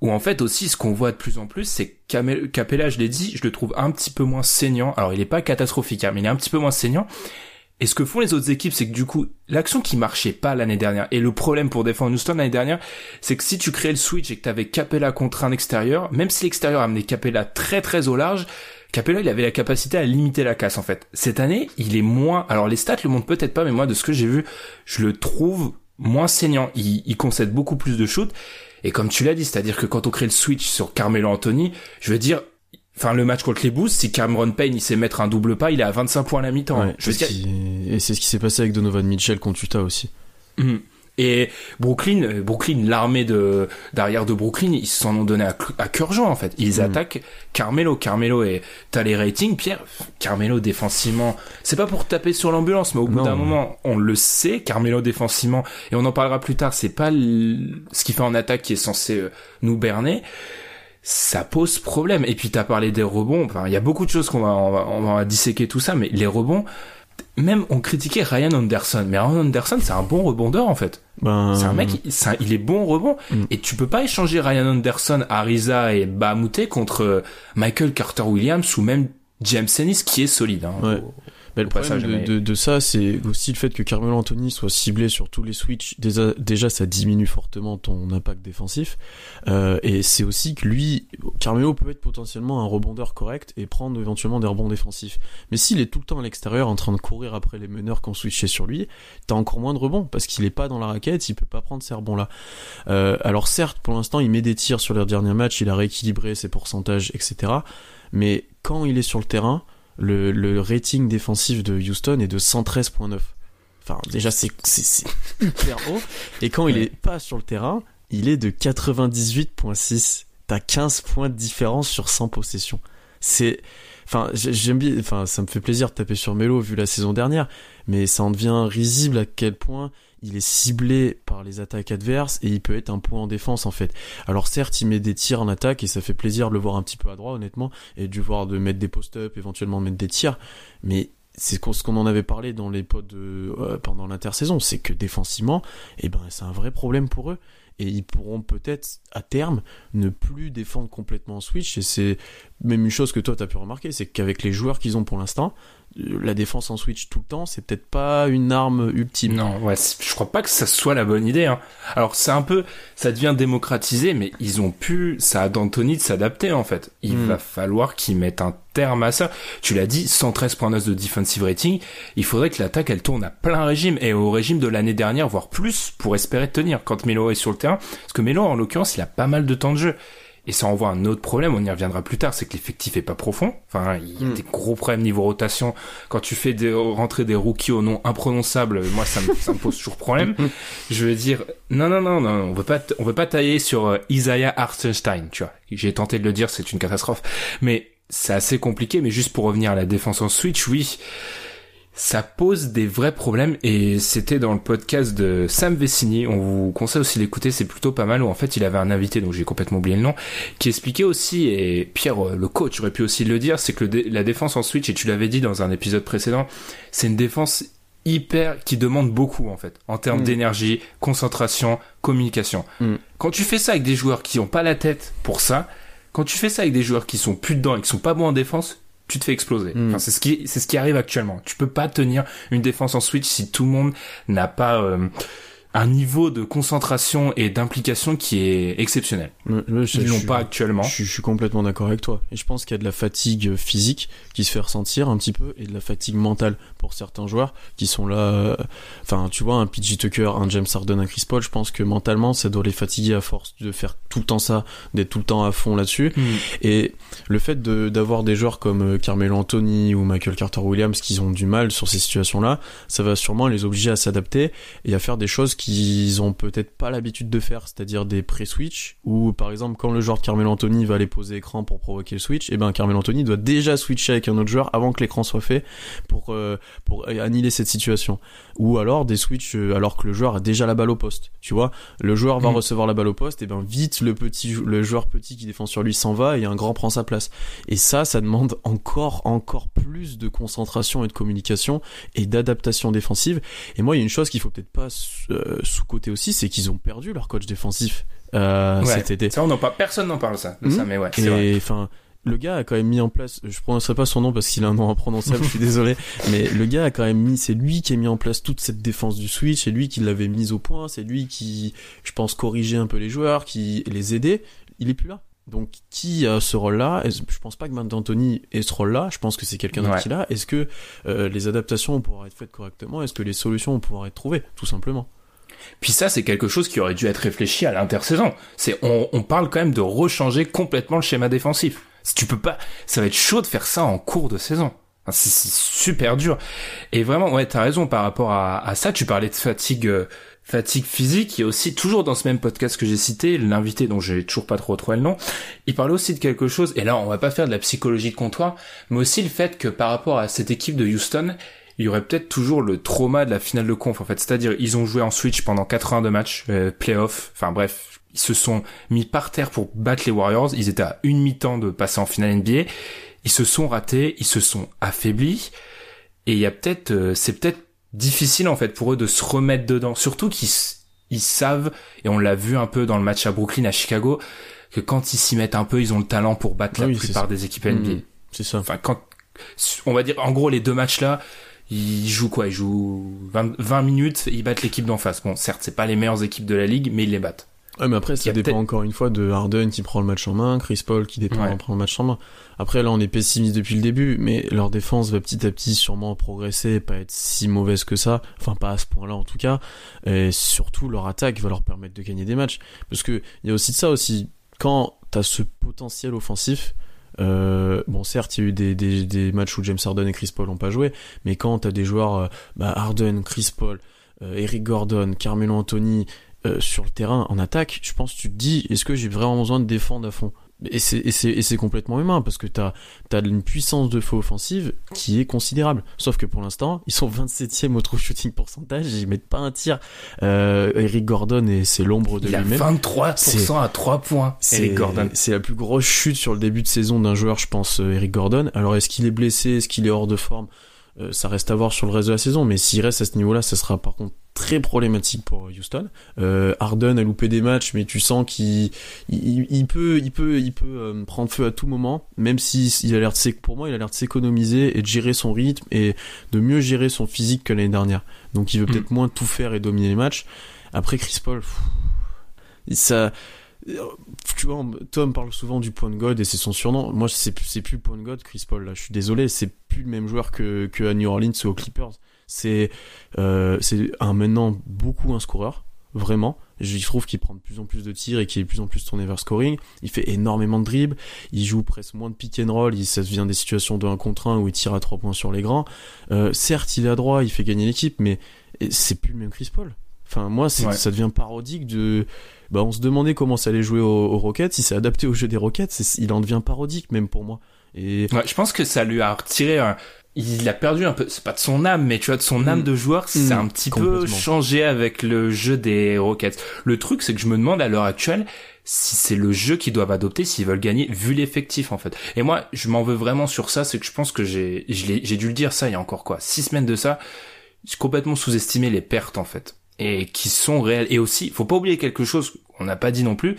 où en fait aussi, ce qu'on voit de plus en plus, c'est Capella, je l'ai dit, je le trouve un petit peu moins saignant. Alors, il est pas catastrophique, hein, mais il est un petit peu moins saignant. Et ce que font les autres équipes, c'est que du coup, l'action qui marchait pas l'année dernière, et le problème pour défendre Houston l'année dernière, c'est que si tu créais le switch et que t'avais Capella contre un extérieur, même si l'extérieur amenait Capella très très au large, Capella, il avait la capacité à limiter la casse en fait. Cette année, il est moins. Alors les stats le montrent peut-être pas, mais moi de ce que j'ai vu, je le trouve moins saignant. Il, il concède beaucoup plus de shoots. Et comme tu l'as dit, c'est-à-dire que quand on crée le switch sur Carmelo Anthony, je veux dire, enfin le match contre les Bulls, si Cameron Payne il sait mettre un double pas, il est à 25 points à la mi-temps. Ouais, je veux dire, Et c'est ce qui s'est passé avec Donovan Mitchell contre Utah aussi. Mhm. Et Brooklyn, euh, Brooklyn, l'armée de d'arrière de Brooklyn, ils s'en ont donné à, cœur joie en fait. Ils Mhm. attaquent Carmelo, Carmelo et t'as les ratings, Pierre. Carmelo défensivement, c'est pas pour taper sur l'ambulance, mais au bout d'un moment, on le sait. Carmelo défensivement, et on en parlera plus tard. C'est pas l- ce qu'il fait en attaque qui est censé euh, nous berner. Ça pose problème. Et puis t'as parlé des rebonds. Enfin, il y a beaucoup de choses qu'on va, on va, on va disséquer tout ça, mais les rebonds. Même on critiquait Ryan Anderson, mais Ryan Anderson c'est un bon rebondeur en fait. Ben, C'est un mec, il, c'est un- il est bon au rebond. Mm. Et tu peux pas échanger Ryan Anderson, Ariza et Bahamute contre euh, Michael Carter Williams ou même James Ennis qui est solide. Hein, Ouais. Au- Ben, le problème mais- de, de, de ça, c'est aussi le fait que Carmelo Anthony soit ciblé sur tous les switches. Déjà, déjà ça diminue fortement ton impact défensif. Euh, et c'est aussi que lui, Carmelo peut être potentiellement un rebondeur correct et prendre éventuellement des rebonds défensifs. Mais s'il est tout le temps à l'extérieur en train de courir après les meneurs qui ont switché sur lui, t'as encore moins de rebonds parce qu'il est pas dans la raquette, il peut pas prendre ces rebonds-là. Euh, alors certes, pour l'instant, il met des tirs sur les derniers matchs, il a rééquilibré ses pourcentages, etc. Mais quand il est sur le terrain, le, le rating défensif de Houston est de 113.9. Enfin, déjà, c'est *laughs* hyper haut. Et quand il est pas sur le terrain, il est de 98.6. T'as 15 points de différence sur 100 possessions. C'est, enfin, j'ai- j'aime bien, enfin, ça me fait plaisir de taper sur Melo vu la saison dernière, mais ça en devient risible à quel point il est ciblé par les attaques adverses et il peut être un point en défense en fait. Alors certes, il met des tirs en attaque et ça fait plaisir de le voir un petit peu à droit honnêtement et de voir de mettre des post-up, éventuellement de mettre des tirs, mais c'est ce qu'on en avait parlé dans les pods euh, pendant l'intersaison, c'est que défensivement, eh ben c'est un vrai problème pour eux. Et ils pourront peut-être à terme ne plus défendre complètement en switch. Et c'est même une chose que toi t'as pu remarquer, c'est qu'avec les joueurs qu'ils ont pour l'instant, la défense en switch tout le temps, c'est peut-être pas une arme ultime. Non, ouais, je crois pas que ça soit la bonne idée. Hein. Alors c'est un peu, ça devient démocratisé, mais ils ont pu, ça a d'Anthony de s'adapter en fait. Il Mm. va falloir qu'ils mettent un terme à ça. Tu l'as dit, 113.9 de defensive rating. Il faudrait que l'attaque elle tourne à plein régime et au régime de l'année dernière, voire plus, pour espérer tenir quand Melo est sur le terrain. Parce que Melo, en l'occurrence, il a pas mal de temps de jeu. Et ça envoie un autre problème, on y reviendra plus tard, c'est que l'effectif est pas profond. Enfin, il y a Mm. des gros problèmes niveau rotation. Quand tu fais des, rentrer des rookies au nom imprononçable, moi ça me, ça me pose toujours problème. *laughs* Je veux dire, non, non, non, non, on veut pas, on veut pas tailler sur euh, Isaiah Hartenstein, tu vois. J'ai tenté de le dire, c'est une catastrophe. Mais c'est assez compliqué, mais juste pour revenir à la défense en switch, oui. Ça pose des vrais problèmes et c'était dans le podcast de Sam Vecini, on vous conseille aussi d'écouter, c'est plutôt pas mal où en fait il avait un invité, donc j'ai complètement oublié le nom, qui expliquait aussi, et Pierre euh, le coach aurait pu aussi le dire, c'est que le la défense en switch, et tu l'avais dit dans un épisode précédent, c'est une défense hyper qui demande beaucoup en fait en termes Mm. d'énergie, concentration, communication. Mm. Quand tu fais ça avec des joueurs qui ont pas la tête pour ça, quand tu fais ça avec des joueurs qui sont plus dedans et qui sont pas bons en défense, tu te fais exploser. Mm. Enfin, c'est ce qui c'est ce qui arrive actuellement. Tu peux pas tenir une défense en switch si tout le monde n'a pas euh, un niveau de concentration et d'implication qui est exceptionnel. Ils l'ont suis- pas actuellement. Je, suis- je suis complètement d'accord avec toi. Et je pense qu'il y a de la fatigue physique qui se fait ressentir un petit peu et de la fatigue mentale pour certains joueurs qui sont là. euh, Enfin, tu vois, un PG Tucker, un James Harden, un Chris Paul, je pense que mentalement, ça doit les fatiguer à force de faire tout le temps ça, d'être tout le temps à fond là-dessus. Et le fait de- d'avoir des joueurs comme euh, Carmelo Anthony ou Michael Carter Williams qui ont du mal sur ces situations-là, ça va sûrement les obliger à s'adapter et à faire des choses qu'ils ont peut-être pas l'habitude de faire, c'est-à-dire des pré-switch ou par exemple quand le joueur de Carmelo Anthony va aller poser écran pour provoquer le switch, et ben Carmelo Anthony doit déjà switcher avec un autre joueur avant que l'écran soit fait pour euh, pour annihiler cette situation. Ou alors des switch euh, alors que le joueur a déjà la balle au poste. Tu vois, le joueur va Mm. recevoir la balle au poste, et ben vite le petit le joueur petit qui défend sur lui s'en va et un grand prend sa place. Et ça, ça demande encore encore plus de concentration et de communication et d'adaptation défensive. Et moi, il y a une chose qu'il faut peut-être pas euh, sous-côté aussi, c'est qu'ils ont perdu leur coach défensif euh, Ouais. cet été. Ça, on n'en parle, personne n'en parle ça, de ça, mais ouais. Et enfin, le gars a quand même mis en place, je prononcerai pas son nom parce qu'il a un nom imprononçable, je suis désolé, *laughs* mais le gars a quand même mis, c'est lui qui a mis en place toute cette défense du Switch, c'est lui qui l'avait mise au point, c'est lui qui, je pense, corrigeait un peu les joueurs, qui les aidait. Il est plus là. Donc, qui a ce rôle-là? Je pense pas que Matt D'Antoni ait ce rôle-là. Je pense que c'est quelqu'un d'autre Ouais. qui l'a. Est-ce que euh, les adaptations vont pouvoir être faites correctement? Est-ce que les solutions vont pouvoir être trouvées, tout simplement? Puis ça, c'est quelque chose qui aurait dû être réfléchi à l'intersaison. C'est, on, on parle quand même de rechanger complètement le schéma défensif. Si tu peux pas, ça va être chaud de faire ça en cours de saison. C'est super dur. Et vraiment, ouais, t'as raison par rapport à, à ça. Tu parlais de fatigue, euh, fatigue physique. A aussi toujours dans ce même podcast que j'ai cité, l'invité dont j'ai toujours pas trop retrouvé le nom. Il parlait aussi de quelque chose. Et là, on va pas faire de la psychologie de comptoir, mais aussi le fait que par rapport à cette équipe de Houston, il y aurait peut-être toujours le trauma de la finale de conf en fait. C'est-à-dire ils ont joué en switch pendant 82 matchs, euh, playoff, enfin bref, ils se sont mis par terre pour battre les Warriors. Ils étaient à une mi-temps de passer en finale NBA. Ils se sont ratés, ils se sont affaiblis. Et il y a peut-être, euh, c'est peut-être difficile en fait pour eux de se remettre dedans. Surtout qu'ils ils savent, et on l'a vu un peu dans le match à Brooklyn, à Chicago, que quand ils s'y mettent un peu, ils ont le talent pour battre la plupart des équipes NBA. Mhm. C'est ça. Enfin, quand, on va dire, en gros, les deux matchs là, ils jouent quoi? Ils jouent 20, 20 minutes, ils battent l'équipe d'en face. Bon, certes, c'est pas les meilleures équipes de la ligue, mais ils les battent. Ouais, mais après, ça dépend encore une fois de Harden qui prend le match en main, Chris Paul qui dépend Ouais. prend le match en main. Après, là, on est pessimiste depuis le début, mais leur défense va petit à petit sûrement progresser pas être si mauvaise que ça. Enfin, pas à ce point-là, en tout cas. Et surtout, leur attaque va leur permettre de gagner des matchs. Parce que, il y a aussi de ça aussi. Quand t'as ce potentiel offensif, euh, bon, certes, il y a eu des, des, matchs où James Harden et Chris Paul n'ont pas joué, mais quand t'as des joueurs, euh, bah, Harden, Chris Paul, euh, Eric Gordon, Carmelo Anthony, sur le terrain en attaque, je pense que tu te dis est-ce que j'ai vraiment besoin de défendre à fond? Et c'est, complètement humain parce que t'as, t'as une puissance de feu offensive qui est considérable. Sauf que pour l'instant, ils sont 27e au true shooting pourcentage, ils mettent pas un tir. Euh, Eric Gordon, et c'est l'ombre de lui-même. 23% à 3 points, C'est, Eric Gordon. c'est la plus grosse chute sur le début de saison d'un joueur, je pense, euh, Eric Gordon. Alors est-ce qu'il est blessé, est-ce qu'il est hors de forme? Euh, Ça reste à voir sur le reste de la saison, mais s'il reste à ce niveau-là, ça sera par contre très problématique pour Houston. Euh, Harden a loupé des matchs, mais tu sens qu'il il, il peut, il peut, il peut euh, prendre feu à tout moment, même si il a l'air de pour moi, il a l'air de s'économiser et de gérer son rythme et de mieux gérer son physique que l'année dernière. Donc il veut Mm. peut-être moins tout faire et dominer les matchs. Après Chris Paul, pff, ça, tu vois, Tom parle souvent du point de God et c'est son surnom. Moi, c'est plus point de God, Chris Paul. Là, je suis désolé, c'est plus le même joueur que que à New Orleans ou aux Clippers. C'est euh, c'est un maintenant beaucoup un scoreur, vraiment. Je trouve qu'il prend de plus en plus de tirs et qu'il est de plus en plus tourné vers scoring. Il fait énormément de dribbles. Il joue presque moins de pick and roll. Il, ça devient des situations de 1 contre 1 où il tire à 3 points sur les grands. Euh, certes, il est à droit, il fait gagner l'équipe, mais c'est plus le même Chris Paul. Enfin, moi, Ouais. ça devient parodique de. Bah, on se demandait comment ça allait jouer aux, aux Rockets. Si c'est adapté au jeu des Rockets, il en devient parodique même pour moi. Et Ouais, je pense que ça lui a retiré un, il a perdu un peu, c'est pas de son âme, mais tu vois, de son âme Mm. de joueur, c'est Mm, un petit peu changé avec le jeu des Rockets. Le truc, c'est que je me demande à l'heure actuelle si c'est le jeu qu'ils doivent adopter s'ils veulent gagner, vu l'effectif en fait. Et moi, je m'en veux vraiment sur ça, c'est que je pense que j'ai, j'ai dû le dire ça il y a encore quoi, six semaines de ça, j'ai complètement sous-estimé les pertes en fait, et qui sont réelles. Et aussi, faut pas oublier quelque chose qu'on n'a pas dit non plus.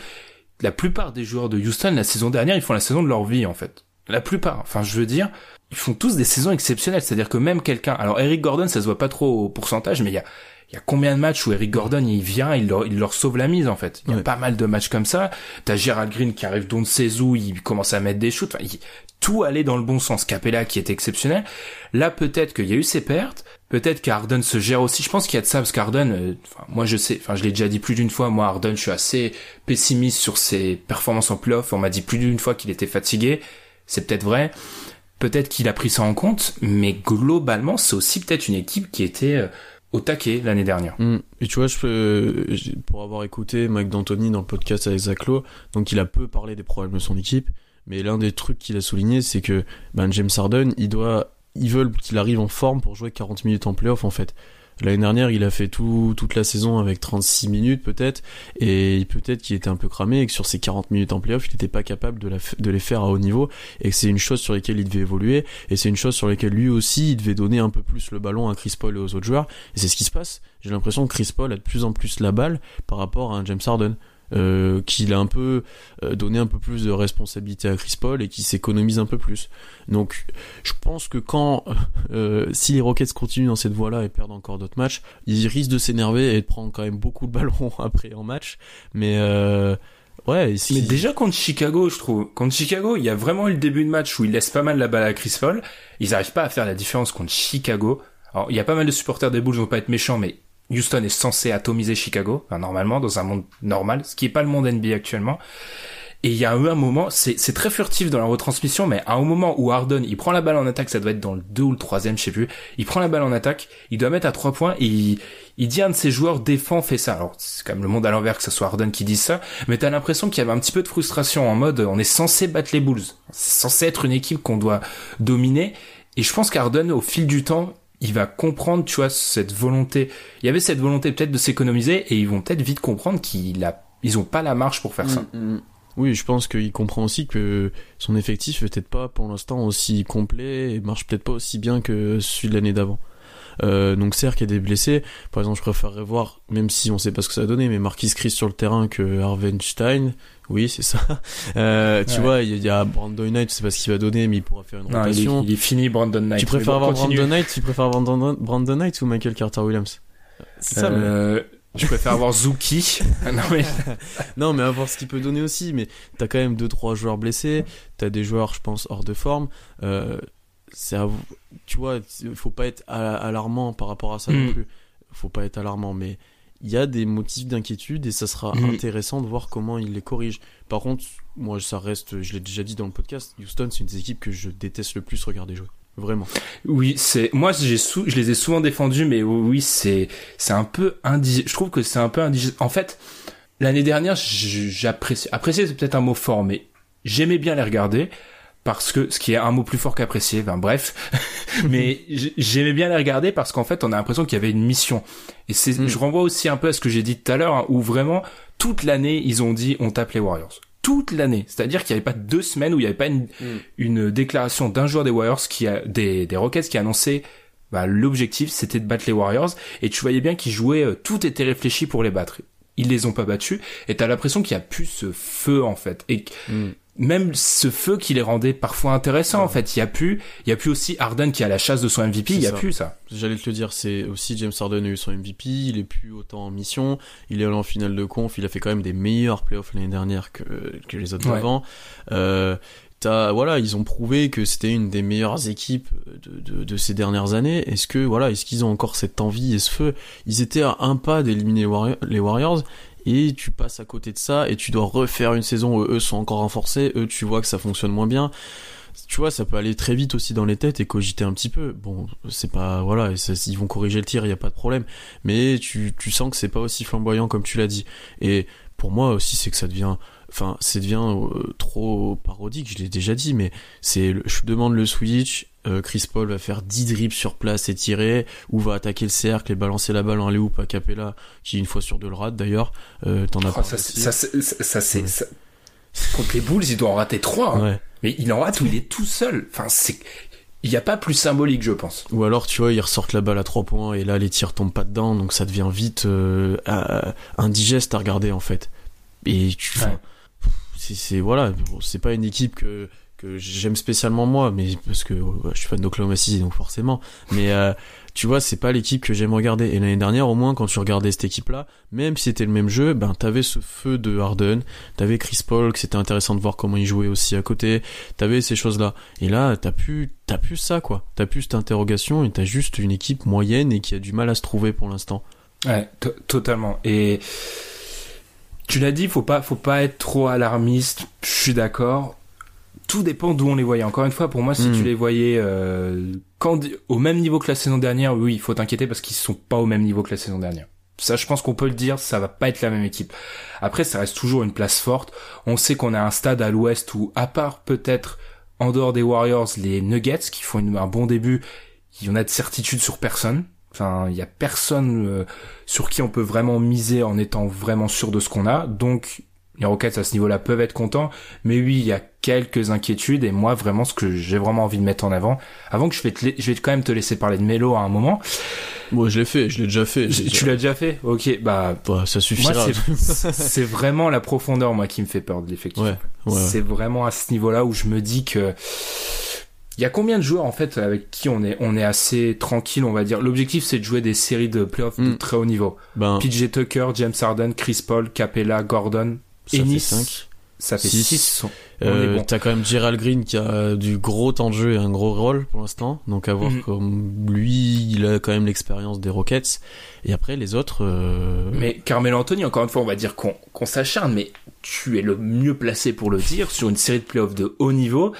La plupart des joueurs de Houston la saison dernière, ils font la saison de leur vie en fait. La plupart. Enfin, je veux dire, ils font tous des saisons exceptionnelles. C'est-à-dire que même quelqu'un, alors Eric Gordon, ça se voit pas trop au pourcentage, mais il y a, il y a combien de matchs où Eric Gordon il vient, il leur, il leur sauve la mise en fait. Il y a Ouais. pas mal de matchs comme ça. T'as Gerald Green qui arrive d'on sait où, il commence à mettre des shoots. Enfin, il- tout allait dans le bon sens. Capella qui est exceptionnel. Là, peut-être qu'il y a eu ses pertes. Peut-être qu'Arden se gère aussi. Je pense qu'il y a de ça parce qu'Arden, euh, moi je sais, enfin je l'ai déjà dit plus d'une fois. Moi, Arden, je suis assez pessimiste sur ses performances en playoff. On m'a dit plus d'une fois qu'il était fatigué. C'est peut-être vrai. Peut-être qu'il a pris ça en compte, mais globalement, c'est aussi peut-être une équipe qui était euh, au taquet l'année dernière. Mm. Et tu vois, j'ai- pour avoir écouté Mike D'Antoni dans le podcast avec Zach Lowe, donc il a peu parlé des problèmes de son équipe, mais l'un des trucs qu'il a souligné, c'est que ben, James Harden, il doit, ils veulent qu'il arrive en forme pour jouer 40 minutes en playoff en fait. L'année dernière, il a fait tout, toute la saison avec 36 minutes peut-être, et peut-être qu'il était un peu cramé et que sur ces 40 minutes en playoff, il n'était pas capable de, les faire à haut niveau, et que c'est une chose sur laquelle il devait évoluer, et c'est une chose sur laquelle lui aussi, il devait donner un peu plus le ballon à Chris Paul et aux autres joueurs, et c'est ce qui se passe. J'ai l'impression que Chris Paul a de plus en plus la balle par rapport à James Harden. Euh, qu'il a un peu euh, donné un peu plus de responsabilité à Chris Paul et qui s'économise un peu plus. Donc je pense que quand *laughs* euh, si les Rockets continuent dans cette voie-là et perdent encore d'autres matchs, ils risquent de s'énerver et de prendre quand même beaucoup de ballons *laughs* après en match. Mais euh, ouais, Mais déjà contre Chicago, je trouve, contre Chicago, il y a vraiment eu le début de match où ils laissent pas mal la balle à Chris Paul. Ils n'arrivent pas à faire la différence contre Chicago. Alors, il y a pas mal de supporters des Bulls, vont pas être méchants, mais Houston est censé atomiser Chicago, normalement, dans un monde normal, ce qui est pas le monde NBA actuellement. Et il y a eu un moment, c'est très furtif dans la retransmission, mais à un moment où Harden, il prend la balle en attaque, ça doit être dans le 2 ou le troisième, je sais plus, il prend la balle en attaque, il doit mettre à trois points, et il, il dit à un de ses joueurs, défend, fais ça. Alors, c'est quand même le monde à l'envers que ce soit Harden qui dise ça, mais t'as l'impression qu'il y avait un petit peu de frustration en mode, on est censé battre les Bulls. C'est censé être une équipe qu'on doit dominer, et je pense qu'Harden, au fil du temps, il va comprendre, tu vois, cette volonté. Il y avait cette volonté peut-être de s'économiser, et ils vont peut-être vite comprendre qu'il a, ont pas la marge pour faire ça. Mm, mm. Oui, je pense qu'il comprend aussi que son effectif est peut-être pas pour l'instant aussi complet et marche peut-être pas aussi bien que celui de l'année d'avant. Euh, donc certes, il y a des blessés. Par exemple, je préférerais voir, même si on sait pas ce que ça a donné, mais Marquis Chris sur le terrain que Harvenstein. Oui, c'est ça. *laughs* Euh, tu Ouais. vois, il y a- Brandon Knight, je sais pas ce qu'il va donner, mais il pourra faire une Non, il est, rotation. il est fini, Brandon Knight. tu Mais préfères avoir continue. Brandon Knight, tu préfères avoir Brandon, Brandon Knight ou Michael Carter Williams? C'est ça, Euh, je préfère avoir Zuki. *laughs* non mais Non, mais à voir ce qu'il peut donner aussi. Mais t'as quand même deux trois joueurs blessés. T'as des joueurs, je pense, hors de forme. Euh, c'est à vous- tu vois, il faut pas être alarmant par rapport à ça Mm. non plus. Faut pas être alarmant, mais il y a des motifs d'inquiétude et ça sera Mm. intéressant de voir comment il les corrige. Par contre, moi, ça reste, je l'ai déjà dit dans le podcast, Houston, c'est une des équipes que je déteste le plus regarder jouer. Vraiment. oui, c'est moi j'ai sou... je les ai souvent défendus, mais oui c'est c'est un peu indigeste. Je trouve que c'est un peu indigeste. En fait, l'année dernière, j- j'apprécie apprécier c'est peut-être un mot fort, mais j'aimais bien les regarder parce que ce qui est un mot plus fort qu'apprécier. Ben bref, *laughs* mais j'aimais bien les regarder parce qu'en fait on a l'impression qu'il y avait une mission. Et c'est Mm. je renvoie aussi un peu à ce que j'ai dit tout à l'heure, hein, où vraiment toute l'année ils ont dit on tape les Warriors. Toute l'année, c'est-à-dire qu'il n'y avait pas deux semaines où il n'y avait pas une, une déclaration d'un joueur des Warriors qui a des, des Rockets qui a annoncé bah, l'objectif c'était de battre les Warriors et tu voyais bien qu'ils jouaient euh, tout était réfléchi pour les battre ils les ont pas battus et t'as l'impression qu'il y a plus ce feu en fait et Mm. Même ce feu qui les rendait parfois intéressants en fait il y a plus il y a plus aussi Harden qui a la chasse de son MVP il y a ça. plus ça J'allais te le dire, c'est aussi James Harden a eu son MVP, il est plus autant en mission, il est allé en finale de conf, il a fait quand même des meilleurs playoffs l'année dernière que, que les autres Ouais. d'avant. Euh, t'as, voilà, ils ont prouvé que c'était une des meilleures équipes de, de, de ces dernières années. Est-ce que, voilà, est-ce qu'ils ont encore cette envie et ce feu? Ils étaient à un pas d'éliminer les Warriors. Et tu passes à côté de ça et tu dois refaire une saison où eux sont encore renforcés, eux tu vois que ça fonctionne moins bien tu vois, ça peut aller très vite aussi dans les têtes et cogiter un petit peu. Bon, c'est pas, voilà, ils vont corriger le tir, il y a pas de problème. Mais tu, tu sens que c'est pas aussi flamboyant comme tu l'as dit. Et pour moi aussi, c'est que ça devient, enfin, ça devient euh, trop parodique. Je l'ai déjà dit, mais c'est, je demande le switch. Euh, Chris Paul va faire 10 dribbles sur place et tirer, ou va attaquer le cercle et balancer la balle en aller à Capella, qui une fois sur deux le rate d'ailleurs. Euh, T'en as Oh, parlé ça, ça, ça, ça, Ouais. ça- contre les Bulls, il doit en rater trois. hein. Ouais. Mais il en rate où il est tout seul. Enfin, c'est, il n'y a pas plus symbolique, je pense. Ou alors, tu vois, ils ressortent la balle à 3 points et là, les tirs tombent pas dedans, donc ça devient vite euh, indigeste à regarder en fait. Et tu, Ouais. c'est, voilà, c'est pas une équipe que j'aime spécialement moi, mais parce que je suis fan d'Oklahoma City, donc forcément. Mais euh, tu vois, c'est pas l'équipe que j'aime regarder. Et l'année dernière, au moins, quand tu regardais cette équipe-là, même si c'était le même jeu, ben t'avais ce feu de Harden, t'avais Chris Paul, que c'était intéressant de voir comment il jouait aussi à côté. T'avais ces choses-là. Et là, t'as plus, t'as plus ça, quoi. T'as plus cette interrogation et t'as juste une équipe moyenne et qui a du mal à se trouver pour l'instant. Ouais, to- totalement. Et tu l'as dit, faut pas, faut pas être trop alarmiste. Je suis d'accord. Tout dépend d'où on les voyait. Encore une fois, pour moi, si tu les voyais euh, quand, au même niveau que la saison dernière, oui, il faut t'inquiéter parce qu'ils sont pas au même niveau que la saison dernière. Ça, je pense qu'on peut le dire, ça va pas être la même équipe. Après, ça reste toujours une place forte. On sait qu'on a un stade à l'ouest où, à part peut-être en dehors des Warriors, les Nuggets qui font une- un bon début, il y en a de certitude sur personne. Enfin, il y a personne euh, sur qui on peut vraiment miser en étant vraiment sûr de ce qu'on a. Donc, les Rockets à ce niveau-là peuvent être contents. Mais oui, il y a quelques inquiétudes. Et moi, vraiment, ce que j'ai vraiment envie de mettre en avant, avant que je vais te, je vais quand même te laisser parler de Melo à un moment. Moi, je l'ai fait, je l'ai déjà fait. Tu l'as déjà fait? Ok, bah Bah, ça suffira. *laughs* c'est- vraiment la profondeur, moi, qui me fait peur de l'effectif. Ouais, ouais, ouais. C'est vraiment à ce niveau-là où je me dis que il y a combien de joueurs en fait avec qui on est on est assez tranquille, on va dire? L'objectif c'est de jouer des séries de playoffs de Mm. très haut niveau. Ben, PJ Tucker, James Harden, Chris Paul, Capella, Gordon, ça fait Ennis. 5. ça fait Six. 6. On est Euh, bon. T'as quand même Gerald Green qui a du gros temps de jeu et un gros rôle pour l'instant. Donc à voir Mhm. comme lui, il a quand même l'expérience des Rockets. Et après les autres, euh... Mais Carmelo Anthony, encore une fois, on va dire qu'on qu'on s'acharne, mais tu es le mieux placé pour le dire sur une série de playoffs de haut niveau.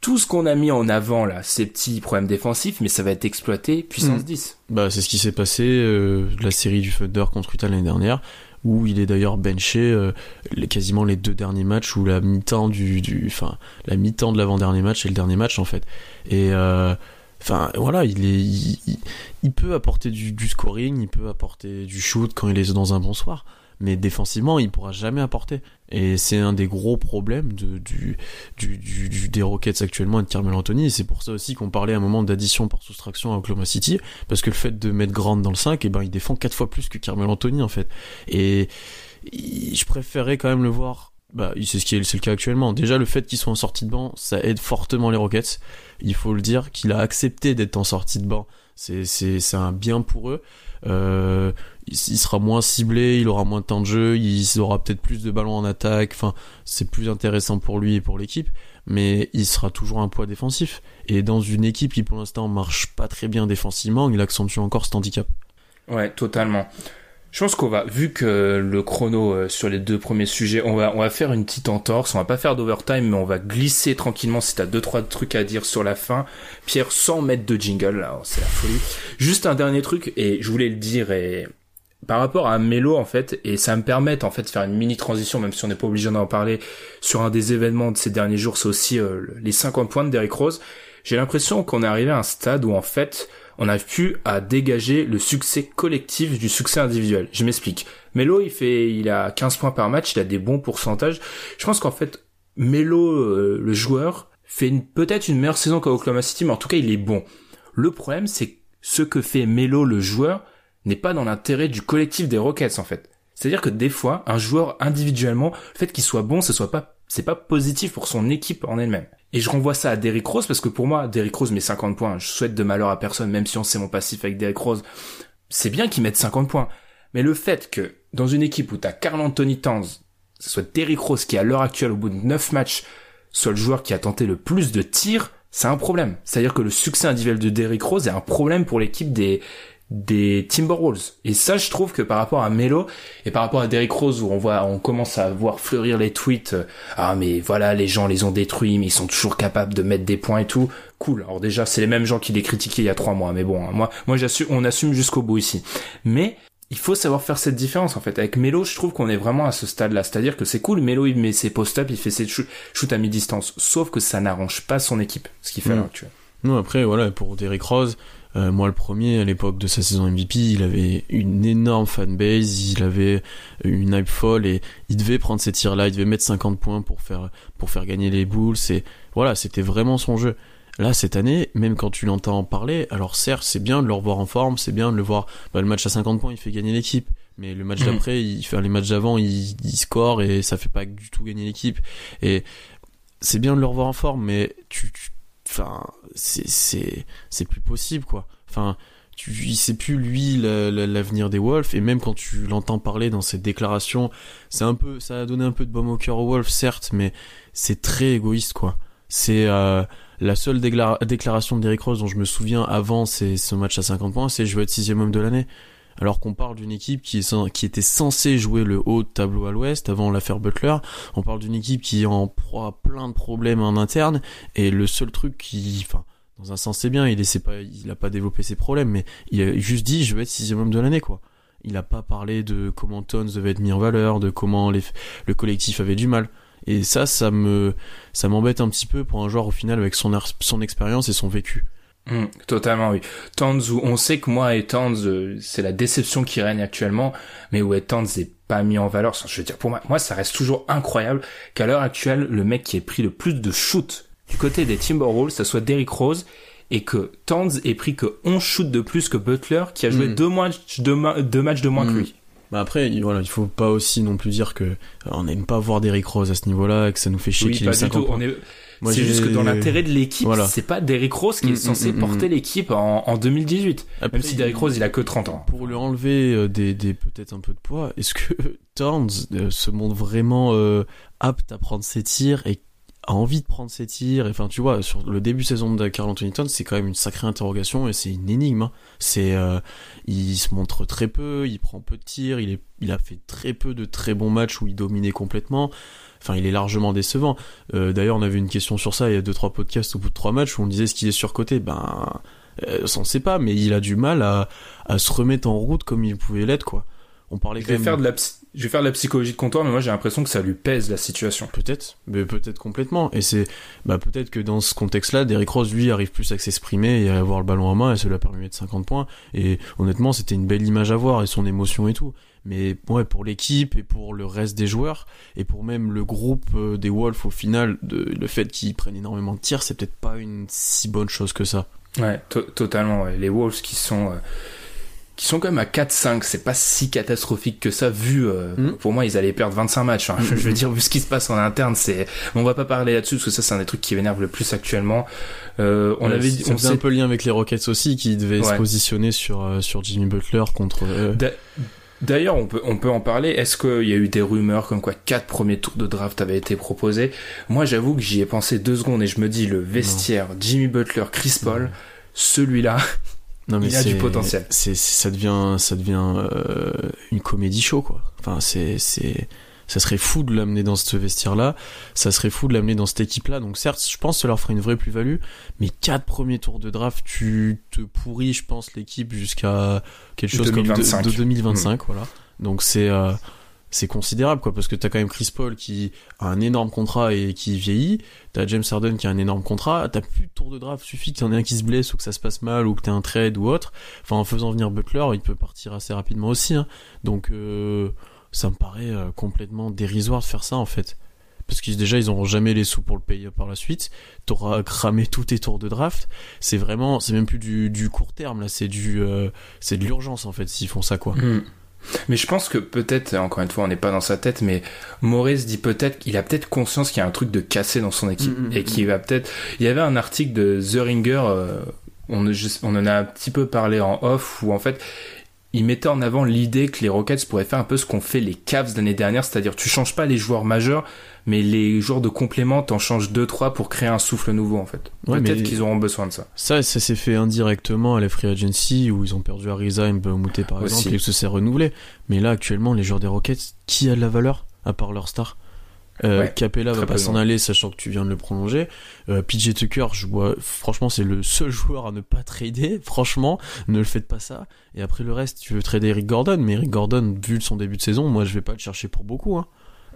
Tout ce qu'on a mis en avant là, ces petits problèmes défensifs, mais ça va être exploité puissance Mm. 10. bah c'est ce qui s'est passé euh, la série du Thunder contre Utah l'année dernière, où il est d'ailleurs benché euh, quasiment les deux derniers matchs ou la mi-temps du, du, la mi-temps de l'avant-dernier match et le dernier match en fait. Et euh, Enfin, voilà, il est, il peut apporter du, du scoring, il peut apporter du shoot quand il est dans un bon soir, mais défensivement, il pourra jamais apporter. Et c'est un des gros problèmes de, du, du, du, des Rockets actuellement et de Carmelo Anthony. Et c'est pour ça aussi qu'on parlait à un moment d'addition par soustraction à Oklahoma City, parce que le fait de mettre Grant dans le 5, et ben, il défend quatre fois plus que Carmelo Anthony, en fait. Et je préférais quand même le voir. Bah, c'est ce qui est, c'est le cas actuellement. Déjà, le fait qu'il soit en sortie de banc, ça aide fortement les Rockets. Il faut le dire qu'il a accepté d'être en sortie de banc. C'est, c'est, c'est un bien pour eux. Euh, il, sera moins ciblé, il aura moins de temps de jeu, il aura peut-être plus de ballons en attaque. Enfin, c'est plus intéressant pour lui et pour l'équipe. Mais il sera toujours un poids défensif. Et dans une équipe qui pour l'instant marche pas très bien défensivement, il accentue encore cet handicap. Ouais, totalement. Je pense qu'on va, vu que le chrono euh, sur les deux premiers sujets, on va, on va faire une petite entorse. On va pas faire d'overtime, mais on va glisser tranquillement si t'as deux trois trucs à dire sur la fin. Pierre, sans mettre de jingle, là, c'est la folie. Juste un dernier truc, et je voulais le dire, et par rapport à Melo en fait, et ça me permet en fait de faire une mini transition, même si on n'est pas obligé d'en parler, sur un des événements de ces derniers jours, c'est aussi euh, les 50 points de Derrick Rose. J'ai l'impression qu'on est arrivé à un stade où en fait, on n'arrive plus à dégager le succès collectif du succès individuel. Je m'explique. Melo, il fait, il a 15 points par match, il a des bons pourcentages. Je pense qu'en fait, Melo, euh, le joueur, fait peut-être une meilleure saison qu'à Oklahoma City, mais en tout cas, il est bon. Le problème, c'est ce que fait Melo, le joueur, n'est pas dans l'intérêt du collectif des Rockets, en fait. C'est-à-dire que des fois, un joueur individuellement, le fait qu'il soit bon, ce soit pas, c'est pas positif pour son équipe en elle-même. Et je renvoie ça à Derrick Rose parce que pour moi, Derrick Rose met 50 points. Je souhaite de malheur à personne, même si on sait mon passif avec Derrick Rose. C'est bien qu'il mette 50 points. Mais le fait que dans une équipe où t'as Carl Anthony Towns, ce soit Derrick Rose qui à l'heure actuelle au bout de 9 matchs soit le joueur qui a tenté le plus de tirs, c'est un problème. C'est-à-dire que le succès individuel de Derrick Rose est un problème pour l'équipe des des Timberwolves. Et ça, je trouve que par rapport à Melo et par rapport à Derrick Rose, où on voit, on commence à voir fleurir les tweets, euh, ah mais voilà, les gens les ont détruits, mais ils sont toujours capables de mettre des points et tout. Cool. Alors déjà, c'est les mêmes gens qui les critiquaient il y a trois mois, mais bon, hein, moi, moi j'assume, on assume jusqu'au bout ici. Mais il faut savoir faire cette différence en fait. Avec Melo, je trouve qu'on est vraiment à ce stade-là. C'est-à-dire que c'est cool, Melo il met ses post-up, il fait ses shoots à mi-distance. Sauf que ça n'arrange pas son équipe, ce qu'il fait Mm. actuelle. Non, après, voilà, pour Derrick Rose, euh, moi le premier, à l'époque de sa saison MVP, il avait une énorme fanbase, il avait une hype folle et il devait prendre ces tirs-là, il devait mettre 50 points pour faire, pour faire gagner les Bulls. Et voilà, c'était vraiment son jeu. Là, cette année, même quand tu l'entends en parler, alors certes, c'est bien de le revoir en forme, c'est bien de le voir, bah, le match à 50 points, il fait gagner l'équipe. Mais le match Mhm. d'après, il fait les matchs d'avant, il, il score et ça fait pas du tout gagner l'équipe. Et c'est bien de le revoir en forme, mais tu, tu- enfin, c'est, c'est, c'est plus possible, quoi. Enfin, tu, il sait plus, lui, la- la- l'avenir des Wolves, et même quand tu l'entends parler dans ses déclarations, c'est un peu, ça a donné un peu de baume au cœur aux Wolves, certes, mais c'est très égoïste, quoi. C'est, euh, la seule déclara- déclaration de Derrick Rose dont je me souviens avant c'est ce match à 50 points, c'est je veux être sixième homme de l'année. Alors qu'on parle d'une équipe qui, était censée jouer le haut de tableau à l'ouest avant l'affaire Butler. On parle d'une équipe qui en proie à plein de problèmes en interne. Et le seul truc qui, enfin, dans un sens c'est bien, il essaie pas, pas développé ses problèmes, mais il a juste dit je veux être sixième homme de l'année, quoi. Il a pas parlé de comment Tons devait être mis en valeur, de comment le collectif avait du mal. Et ça, ça me, m'embête un petit peu pour un joueur au final avec son expérience et son vécu. Mm, totalement, oui. Où on sait que moi et Towns, euh, c'est la déception qui règne actuellement, mais où Towns n'est pas mis en valeur. Je veux dire, pour moi, moi, ça reste toujours incroyable qu'à l'heure actuelle, le mec qui ait pris le plus de shoots du côté des Timberwolves, ça soit Derrick Rose, et que Towns ait pris que 11 shoots de plus que Butler, qui a joué Mm. deux, matchs, deux, ma- deux matchs de moins Mm. que lui. Bah après, il- voilà, il faut pas aussi non plus dire que euh, on n'aime pas voir Derrick Rose à ce niveau-là et que ça nous fait chier Oui, qu'il ait du 50 tout. points. On est... C'est juste que dans l'intérêt de l'équipe, Voilà. c'est pas Derrick Rose qui est Mm, censé mm, mm, porter l'équipe en, en 2018. Après, Même si Derrick Rose, il a que 30 ans. Pour lui enlever euh, des, des peut-être un peu de poids, est-ce que *laughs* Towns euh, se montre vraiment euh, apte à prendre ses tirs et a envie de prendre ses tirs? Enfin, tu vois, sur le début de saison de Carl Anthony Towns, c'est quand même une sacrée interrogation et c'est une énigme. hein. C'est, euh, il se montre très peu, il prend peu de tirs, il est, il a fait très peu de très bons matchs où il dominait complètement. Enfin, il est largement décevant. Euh, D'ailleurs, on avait une question sur ça il y a deux trois podcasts au bout de trois matchs où on disait ce qu'il est surcoté. Ben, euh, on ne sait pas, mais il a du mal à, à se remettre en route comme il pouvait l'être, quoi. On parlait Je vais, même. faire de la, je vais faire de la psychologie de comptoir, mais moi j'ai l'impression que ça lui pèse la situation. Peut-être, mais peut-être complètement. Et c'est, bah peut-être que dans ce contexte-là, Derrick Rose lui arrive plus à s'exprimer et à avoir le ballon en main et ça lui a permis de mettre 50 points. Et honnêtement, c'était une belle image à voir et son émotion et tout. Mais ouais, pour l'équipe et pour le reste des joueurs et pour même le groupe euh, des Wolves au final, de, le fait qu'ils prennent énormément de tirs, c'est peut-être pas une si bonne chose que ça. Ouais, to- totalement. Ouais. Les Wolves qui sont euh, qui sont quand même à 4-5, c'est pas si catastrophique que ça vu. euh, Mm. Pour moi, ils allaient perdre 25 matchs. hein. *laughs* Je veux dire, vu ce qui se passe en interne, c'est. On va pas parler là-dessus parce que ça, c'est un des trucs qui m'énerve le plus actuellement. Euh, on Ouais, avait on faisait un peu lien avec les Rockets aussi qui devaient se positionner sur sur Jimmy Butler contre. D'a- D'ailleurs, on peut, on peut en parler. Est-ce qu'il y a eu des rumeurs comme quoi quatre premiers tours de draft avaient été proposés? Moi, j'avoue que j'y ai pensé deux secondes et je me dis, le vestiaire, Jimmy Butler, Chris Paul, celui-là, Non, Il a du potentiel. C'est- ça devient, ça devient euh, une comédie show quoi. Enfin, c'est, c'est, ça serait fou de l'amener dans ce vestiaire-là. Ça serait fou de l'amener dans cette équipe-là. Donc certes, je pense que ça leur ferait une vraie plus-value. Mais quatre premiers tours de draft, tu te pourris, je pense, l'équipe jusqu'à quelque chose 2025. comme de, de 2025, voilà. Donc c'est, euh, c'est considérable quoi, parce que t'as quand même Chris Paul qui a un énorme contrat et qui vieillit. T'as James Harden qui a un énorme contrat. T'as plus de tour de draft. Suffit que t'en aies un qui se blesse ou que ça se passe mal ou que t'aies un trade ou autre. Enfin, en faisant venir Butler, il peut partir assez rapidement aussi. hein. Donc, euh, ça me paraît euh, complètement dérisoire de faire ça en fait. Parce que déjà, ils auront jamais les sous pour le payer par la suite. T'auras cramé tous tes tours de draft. C'est vraiment, c'est même plus du, du court terme là. C'est du, euh, c'est de l'urgence en fait s'ils font ça quoi. Hmm. Mais je pense que peut-être, encore une fois, on n'est pas dans sa tête, mais Maurice dit peut-être qu'il a peut-être conscience qu'il y a un truc de cassé dans son équipe Mm, mm, et qu'il va peut-être. Il y avait un article de The Ringer, euh, on en a un petit peu parlé en off, où en fait il mettait en avant l'idée que les Rockets pourraient faire un peu ce qu'ont fait les Cavs l'année dernière, c'est-à-dire tu changes pas les joueurs majeurs, mais les joueurs de complément, t'en changes deux trois pour créer un souffle nouveau en fait. Ouais, peut-être qu'ils auront besoin de ça. Ça, ça s'est fait indirectement à la Free Agency où ils ont perdu Ariza et Mbamute par Aussi. exemple et que ça s'est renouvelé. Mais là, actuellement, les joueurs des Rockets, qui a de la valeur à part leur star? Euh, Ouais, Capella va pas s'en aller, sachant que tu viens de le prolonger. Euh, PJ Tucker, je vois, franchement, c'est le seul joueur à ne pas trader. *laughs* Franchement, ne le faites pas ça. Et après le reste, tu veux trader Eric Gordon, mais Eric Gordon, vu son début de saison, moi, je vais pas le chercher pour beaucoup. Hein.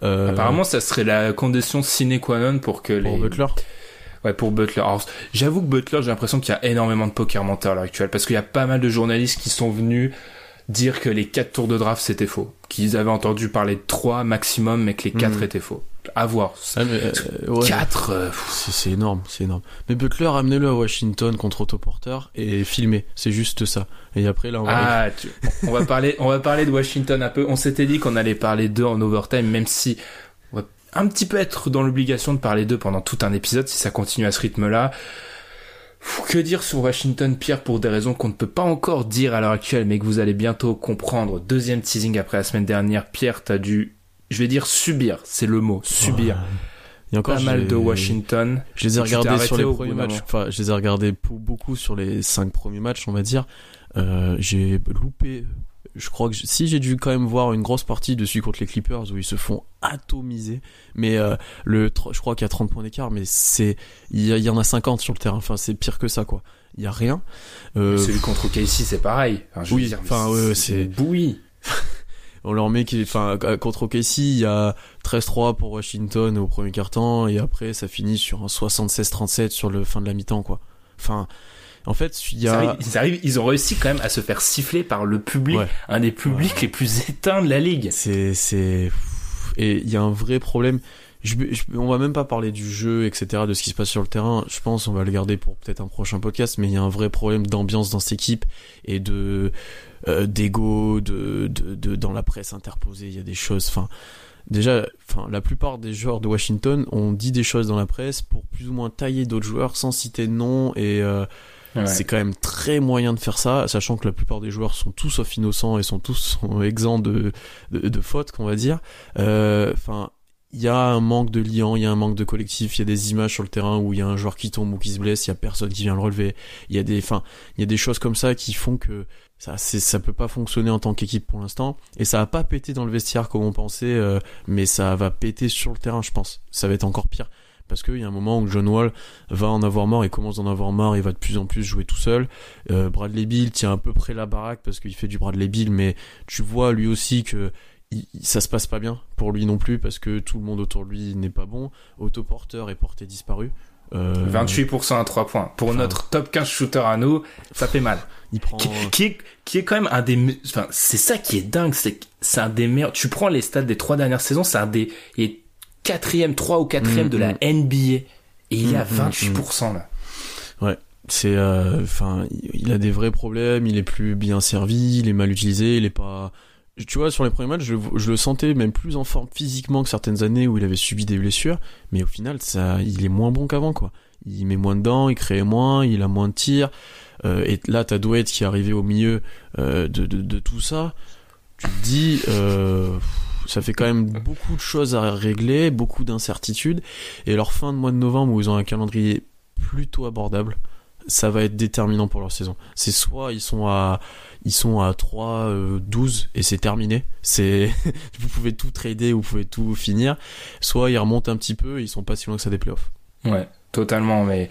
Euh, Apparemment, ça serait la condition sine qua non pour que pour les. Butler. Ouais, pour Butler. Alors, j'avoue que Butler, j'ai l'impression qu'il y a énormément de poker mental à l'heure actuelle, parce qu'il y a pas mal de journalistes qui sont venus dire que les quatre tours de draft c'était faux, qu'ils avaient entendu parler de trois maximum, mais que les quatre Mhm. étaient faux. À voir. Ah, mais, euh, ouais. Quatre. euh, C'est énorme, c'est énorme. Mais Butler, amenez-le à Washington contre Otto Porter et filmez. C'est juste ça. Et après, là, on va. Ah, tu- on va parler, on va parler de Washington un peu. On s'était dit qu'on allait parler d'eux en overtime, même si on va un petit peu être dans l'obligation de parler d'eux pendant tout un épisode si ça continue à ce rythme-là. Que dire sur Washington, Pierre, pour des raisons qu'on ne peut pas encore dire à l'heure actuelle, mais que vous allez bientôt comprendre. Deuxième teasing après la semaine dernière. Pierre, t'as dû, je vais dire subir, c'est le mot, subir. Il y a encore Pas mal de Washington. Je les ai regardés sur les premiers matchs. Enfin, je les ai regardés beaucoup sur les cinq premiers matchs, on va dire. Euh, j'ai loupé. Je crois que si j'ai dû quand même voir une grosse partie dessus contre les Clippers où ils se font atomiser. Mais euh, le, je crois qu'il y a 30 points d'écart, mais c'est il y, en a 50 sur le terrain. Enfin, c'est pire que ça, quoi. Il y a rien. Euh, Celui contre Casey, c'est pareil. Enfin, je veux oui, enfin, ouais, c'est bouillie. On leur met qui, enfin, contre OKC, il y a 13-3 pour Washington au premier quart-temps, et après, ça finit sur un 76-37 sur le fin de la mi-temps, quoi. Enfin, en fait, il y Ils, a, ils arrivent- ils ont réussi quand même à se faire siffler par le public, Ouais. un des publics les plus éteints de la ligue. c'est, c'est, et il y a un vrai problème. Je, je- on va même pas parler du jeu, etc., de ce qui se passe sur le terrain. Je pense, on va le garder pour peut-être un prochain podcast, mais il y a un vrai problème d'ambiance dans cette équipe et de, euh, d'ego, de, de, de, dans la presse interposée. Il y a des choses, enfin, déjà, enfin, la plupart des joueurs de Washington ont dit des choses dans la presse pour plus ou moins tailler d'autres joueurs sans citer de nom et, euh, Ouais. c'est quand même très moyen de faire ça, sachant que la plupart des joueurs sont tous sauf innocents et sont tous sont exempts de, de, de fautes, qu'on va dire. Euh, Enfin, il y a un manque de liant, il y a un manque de collectif, il y a des images sur le terrain où il y a un joueur qui tombe ou qui se blesse, il y a personne qui vient le relever. Il y a des, enfin, il y a des choses comme ça qui font que ça, ça peut pas fonctionner en tant qu'équipe pour l'instant. Et ça va pas péter dans le vestiaire comme on pensait, euh, mais ça va péter sur le terrain, je pense. Ça va être encore pire. Parce qu'il y a un moment où John Wall va en avoir marre, il commence d'en avoir marre, il va de plus en plus jouer tout seul. Euh, Bradley Bill tient à peu près la baraque parce qu'il fait du Bradley Bill, mais tu vois lui aussi que il- ça se passe pas bien pour lui non plus parce que tout le monde autour de lui n'est pas bon. Otto Porter est porté disparu. Euh, 28% à 3 points. Pour Enfin. notre top 15 shooter à nous, ça fait mal. Il prend. Qui, qui est, qui est quand même un des, enfin, c'est ça qui est dingue, c'est c'est un des meilleurs, tu prends les stats des trois dernières saisons, c'est un des, il est quatrième, trois ou quatrième Mm, de la mm. NBA. Et il est à Mm, mm, 28% là. C'est, euh, enfin, il a des vrais problèmes. Il est plus bien servi, il est mal utilisé, il est pas. Tu vois, sur les premiers matchs, je, le sentais même plus en forme physiquement que certaines années où il avait subi des blessures. Mais au final, ça, il est moins bon qu'avant, quoi. Il met moins dedans, il crée moins, il a moins de tirs. Euh, et là, t'as Dwight qui est arrivé au milieu euh, de, de, de tout ça. Tu te dis, euh, ça fait quand même beaucoup de choses à régler, beaucoup d'incertitudes. Et leur fin de mois de novembre où ils ont un calendrier plutôt abordable, ça va être déterminant pour leur saison. C'est soit ils sont à ils sont à 3 euh, 12 et c'est terminé. C'est *laughs* vous pouvez tout trader, vous pouvez tout finir, soit ils remontent un petit peu et ils sont pas si loin que ça des playoffs. Ouais, totalement, mais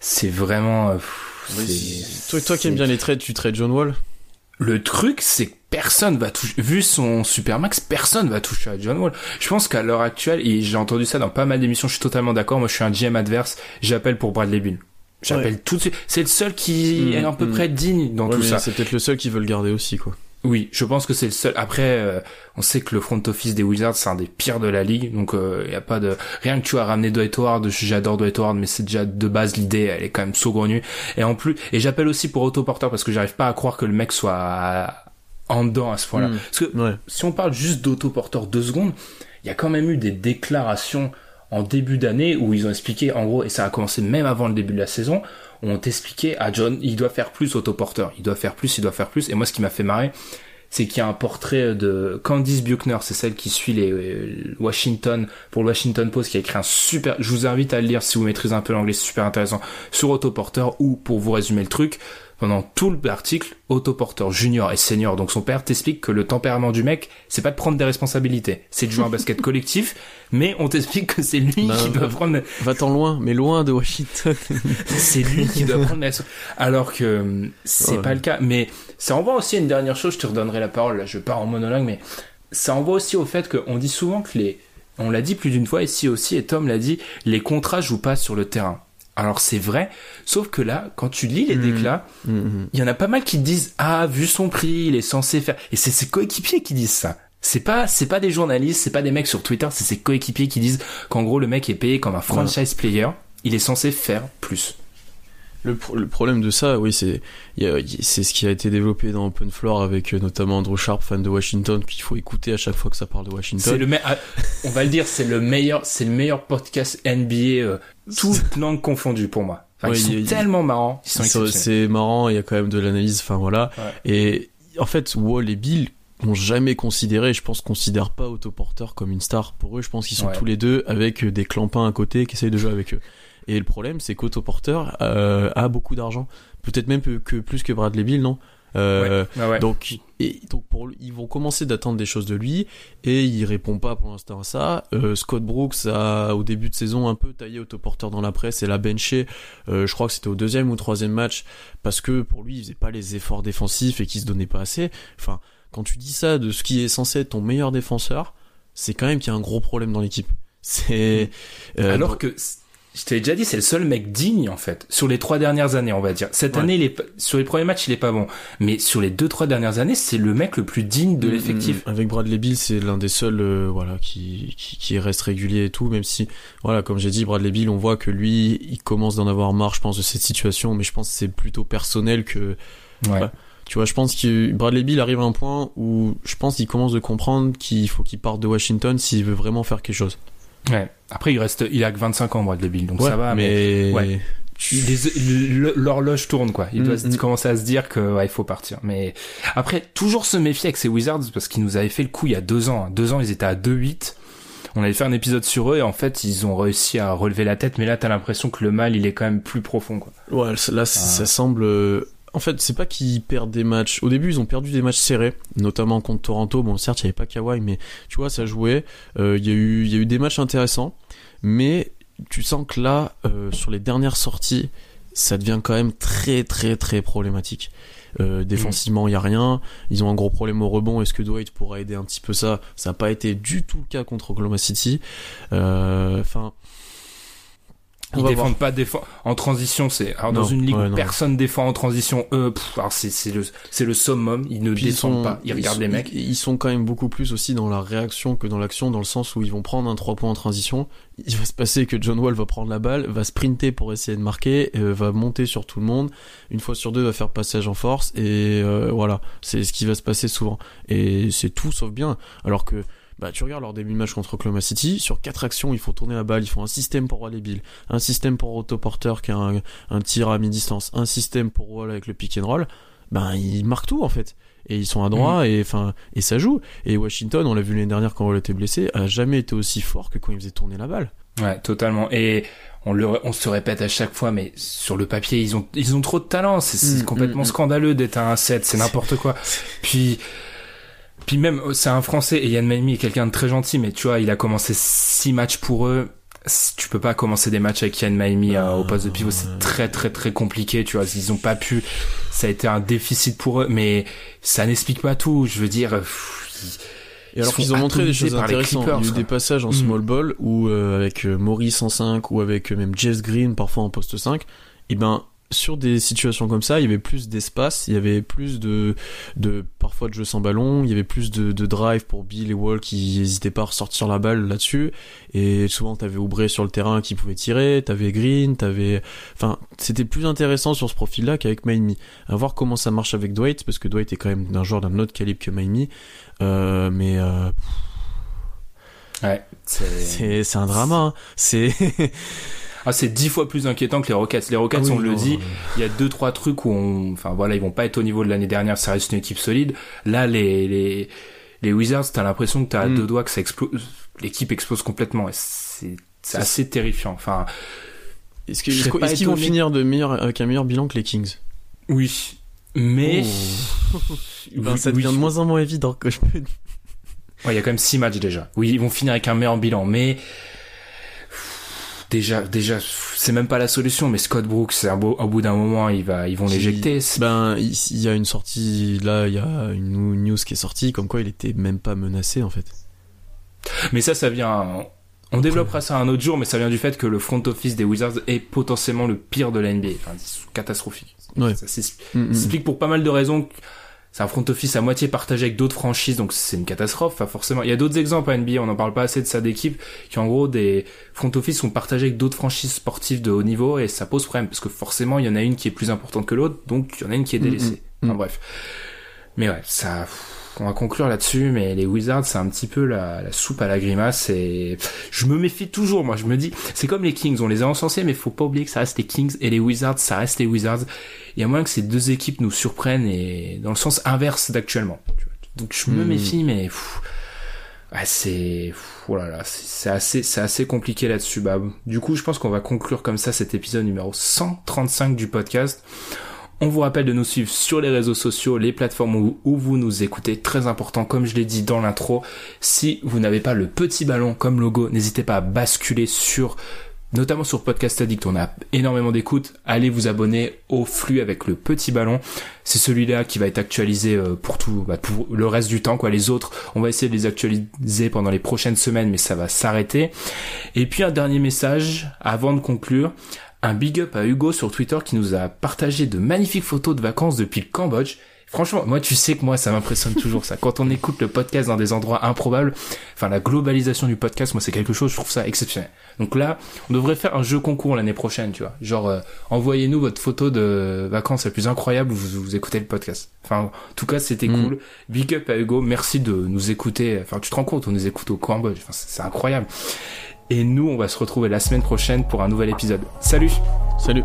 c'est vraiment, euh, pff, Toi, toi qui aimes bien les trades, tu trades John Wall? Le truc, c'est que personne va toucher, vu son supermax, personne va toucher à John Wall. Je pense qu'à l'heure actuelle, et j'ai entendu ça dans pas mal d'émissions, je suis totalement d'accord, moi je suis un GM adverse, j'appelle pour Bradley Bill. J'appelle tout de suite. C'est le seul qui Mm, est à peu mm. près digne dans Ouais, tout ça. C'est peut-être le seul qui veut le garder aussi, quoi. Oui, je pense que c'est le seul. Après, euh, on sait que le front office des Wizards c'est un des pires de la ligue, donc il y a pas de rien que tu as ramené Dwight Howard. J'adore Dwight Howard, mais c'est déjà de base l'idée, elle est quand même saugrenue. Et en plus, et j'appelle aussi pour Otto Porter parce que j'arrive pas à croire que le mec soit en dedans à ce point-là. Mm. Parce que Ouais. si on parle juste d'Otto Porter deux secondes, il y a quand même eu des déclarations en début d'année où ils ont expliqué, en gros, et ça a commencé même avant le début de la saison, où on expliqué à John, il doit faire plus Otto Porter, il doit faire plus, il doit faire plus. Et moi, ce qui m'a fait marrer, c'est qu'il y a un portrait de Candice Buckner, c'est celle qui suit les euh, Washington pour le Washington Post, qui a écrit un super. Je vous invite à le lire si vous maîtrisez un peu l'anglais, c'est super intéressant sur Otto Porter ou pour vous résumer le truc. Pendant tout l'article, autoporteur junior et senior. Donc son père t'explique que le tempérament du mec, c'est pas de prendre des responsabilités, c'est de jouer un basket collectif, mais on t'explique que c'est lui Bah, qui doit prendre, Va-t'en loin, mais loin de Washington. c'est lui qui doit prendre la alors que hum, c'est Ouais. pas le cas. Mais ça envoie aussi une dernière chose, je te redonnerai la parole, là je pars en monologue, mais ça envoie aussi au fait qu'on dit souvent que les, on l'a dit plus d'une fois ici aussi, et Tom l'a dit, les contrats jouent pas sur le terrain. Alors c'est vrai, sauf que là, quand tu lis les Mhm. déclats, Mhm. il y en a pas mal qui te disent ah vu son prix il est censé faire et c'est ses coéquipiers qui disent ça c'est pas c'est pas des journalistes c'est pas des mecs sur Twitter c'est ses coéquipiers qui disent qu'en gros le mec est payé comme un franchise player il est censé faire plus Le, pro- le problème de ça, oui, c'est ce qui a été développé dans Open Floor avec euh, notamment Andrew Sharp, fan de Washington, qu'il faut écouter à chaque fois que ça parle de Washington. le ah, on va le dire c'est le meilleur c'est le meilleur podcast NBA euh, toutes langues confondues pour moi enfin, Ouais, ils sont y tellement marrants C'est- marrant, il y a quand même de l'analyse, enfin voilà. Ouais. Et en fait, Wall et Bill n'ont jamais considéré, je pense, considèrent pas Autoporteur comme une star. Pour eux, je pense qu'ils sont Ouais. tous les deux avec euh, des clampins à côté qui essayent de jouer avec eux. Et le problème, c'est qu'Autoporteur euh, a beaucoup d'argent. Peut-être même que, que plus que Bradley Bill, non? Euh, Ouais, ouais. Donc, et, donc pour, ils vont commencer d'attendre des choses de lui et il répond pas pour l'instant à ça. Euh, Scott Brooks a au début de saison un peu taillé autoporteur dans la presse et l'a benché. Euh, je crois que c'était au deuxième ou troisième match parce que pour lui il faisait pas les efforts défensifs et qu'il se donnait pas assez. Enfin, quand tu dis ça de ce qui est censé être ton meilleur défenseur, c'est quand même qu'il y a un gros problème dans l'équipe. C'est euh, Alors donc- que, je t'avais déjà dit, c'est le seul mec digne, en fait. Sur les trois dernières années, on va dire. Cette Ouais. année, il est, sur les premiers matchs, il est pas bon. Mais sur les deux, trois dernières années, c'est le mec le plus digne de Mm, l'effectif. mm, Avec Bradley Bill, c'est l'un des seuls euh, voilà qui, qui qui reste régulier et tout, même si voilà comme j'ai dit Bradley Bill, on voit que lui, il commence d'en avoir marre, je pense, de cette situation, mais je pense que c'est plutôt personnel que Ouais. Ouais. tu vois, je pense que Bradley Bill arrive à un point où je pense qu'il commence de comprendre qu'il faut qu'il parte de Washington s'il veut vraiment faire quelque chose. Ouais. Après, il reste, il a que 25 ans, Bradley Bill, donc Ouais, ça va, mais, ouais. l'horloge tourne, quoi. Il Mm, doit mm. commencer à se dire que, ouais, il faut partir. Mais après, toujours se méfier avec ces Wizards parce qu'ils nous avaient fait le coup il y a deux ans. Deux ans, ils étaient à 2-8. On avait fait un épisode sur eux et en fait, ils ont réussi à relever la tête, mais là, t'as l'impression que le mal, il est quand même plus profond, quoi. Ouais, là, Ah. ça semble. En fait, c'est pas qu'ils perdent des matchs. Au début, ils ont perdu des matchs serrés, notamment contre Toronto. Bon, certes, il y avait pas Kawhi, mais tu vois, ça jouait. Euh, Il y a eu, il y a eu des matchs intéressants, mais tu sens que là, euh, sur les dernières sorties, ça devient quand même très, très, très problématique. Euh, défensivement, il y a rien. Ils ont un gros problème au rebond. Est-ce que Dwight pourra aider un petit peu ça? Ça n'a pas été du tout le cas contre Oklahoma City. Enfin. Ils défendent voir. pas défend en transition, c'est alors dans une ligue ouais, où non. personne défend en transition, eux, pff, alors c'est c'est le c'est le summum, ils ne Puis ils défendent sont- pas, ils regardent sont- les mecs. Ils, ils sont quand même beaucoup plus aussi dans la réaction que dans l'action, dans le sens où ils vont prendre un 3 points en transition. Il va se passer que John Wall va prendre la balle, va sprinter pour essayer de marquer, euh, va monter sur tout le monde. Une fois sur deux, va faire passage en force. Et euh, voilà, c'est ce qui va se passer souvent. Et c'est tout sauf bien. Alors que bah tu regardes leur début de match contre Oklahoma City, sur quatre actions, il faut tourner la balle, ils font un système pour Wall et Bill, un système pour Autoporteur qui a un, un tir à mi-distance, un système pour Wall avec le pick and roll. Ben ils marquent tout en fait. Et ils sont à droit et enfin et ça joue. Et Washington, on l'a vu l'année dernière quand Wall était blessé, a jamais été aussi fort que quand il faisait tourner la balle. Ouais, totalement. Et on le on se répète à chaque fois, mais sur le papier, ils ont ils ont trop de talent. C'est Mm, complètement mm, mm. scandaleux d'être à un 7, c'est n'importe quoi. Puis puis même euh, c'est un Français et Yann Maimi est quelqu'un de très gentil, mais tu vois, il a commencé six matchs pour eux. Tu peux pas commencer des matchs avec Yann Maimi euh, au poste de pivot, c'est très très très compliqué, tu vois, ils ont pas pu, ça a été un déficit pour eux, mais ça n'explique pas tout, je veux dire, pff, Et alors qu'ils ont montré des choses intéressantes. Clippers, il y a eu des passages en Mm. small ball où euh, avec euh, Maurice en 5 ou avec euh, même Jess Green parfois en poste 5, et ben sur des situations comme ça, il y avait plus d'espace, il y avait plus de, de parfois de jeux sans ballon, il y avait plus de, de drive pour Bill et Wall qui n'hésitaient pas à ressortir la balle là-dessus. Et souvent, t'avais Oubré sur le terrain qui pouvait tirer, t'avais Green, t'avais, enfin, c'était plus intéressant sur ce profil-là qu'avec Miami. À voir comment ça marche avec Dwight, parce que Dwight est quand même d'un genre d'un autre calibre que Miami. Euh, mais euh, ouais, c'est c'est c'est un drama. hein. C'est *laughs* Ah, c'est dix fois plus inquiétant que les Rockets. Les Rockets, Ah oui, on le dit, il y a deux trois trucs où on, enfin voilà, ils vont pas être au niveau de l'année dernière. Ça reste une équipe solide. Là, les les les Wizards, t'as l'impression que t'as à Mm. deux doigts que ça explose. L'équipe explose complètement. C'est assez terrifiant. Enfin, Est-ce que- Je est-ce serais qu'on- pas est-ce qu'ils vont finir de meilleur avec un meilleur bilan que les Kings? Oui, mais Oh. *laughs* Ben, Oui, ça devient oui. de moins en moins évident que je peux. Ouais, il y a quand même six matchs déjà. Oui, ils vont finir avec un meilleur bilan, mais déjà, déjà, c'est même pas la solution. Mais Scott Brooks, c'est un beau, au bout d'un moment, il va, ils vont l'éjecter. Ben, il y a une sortie, là, il y a une news qui est sortie, comme quoi il était même pas menacé, en fait. Mais ça, ça vient. On développera ça un autre jour, mais ça vient du fait que le front office des Wizards est potentiellement le pire de la NBA. Enfin, catastrophique. Ouais. Ça s'explique Mm, mm. s'explique pour pas mal de raisons. C'est un front office à moitié partagé avec d'autres franchises, donc c'est une catastrophe. Enfin, forcément, il y a d'autres exemples à NBA. On n'en parle pas assez de ça d'équipes qui, en gros, des front office sont partagés avec d'autres franchises sportives de haut niveau et ça pose problème parce que forcément, il y en a une qui est plus importante que l'autre, donc il y en a une qui est délaissée. mm, Enfin, mm. bref. Mais ouais, ça, on va conclure là-dessus, mais les Wizards, c'est un petit peu la, la soupe à la grimace et je me méfie toujours, moi. Je me dis, c'est comme les Kings, on les a encensés, mais faut pas oublier que ça reste les Kings et les Wizards, ça reste les Wizards. Il y a moyen que ces deux équipes nous surprennent et dans le sens inverse d'actuellement. Donc je me Hmm. méfie, mais pff, ouais, c'est, oh là là, c'est c'est assez, c'est assez compliqué là-dessus. Bah, du coup, je pense qu'on va conclure comme ça cet épisode numéro 135 du podcast. On vous rappelle de nous suivre sur les réseaux sociaux, les plateformes où, vous nous écoutez. Très important, comme je l'ai dit dans l'intro. Si vous n'avez pas le petit ballon comme logo, n'hésitez pas à basculer sur, notamment sur Podcast Addict. On a énormément d'écoutes. Allez vous abonner au flux avec le petit ballon. C'est celui-là qui va être actualisé euh, pour tout, bah, pour le reste du temps. Les autres, on va essayer de les actualiser pendant les prochaines semaines, mais ça va s'arrêter. Et puis un dernier message avant de conclure. Un big up à Hugo sur Twitter qui nous a partagé de magnifiques photos de vacances depuis le Cambodge. Franchement, moi, tu sais que moi, ça m'impressionne toujours ça. Quand on écoute le podcast dans des endroits improbables, enfin, la globalisation du podcast, moi, c'est quelque chose, je trouve ça exceptionnel. Donc là, on devrait faire un jeu concours l'année prochaine, tu vois. Genre, euh, envoyez-nous votre photo de vacances la plus incroyable où vous, vous écoutez le podcast. Enfin, en tout cas, c'était Mm. cool. Big up à Hugo. Merci de nous écouter. Enfin, tu te rends compte, on nous écoute au Cambodge. Enfin, c'est c'est incroyable. Et nous, on va se retrouver la semaine prochaine pour un nouvel épisode. Salut! Salut.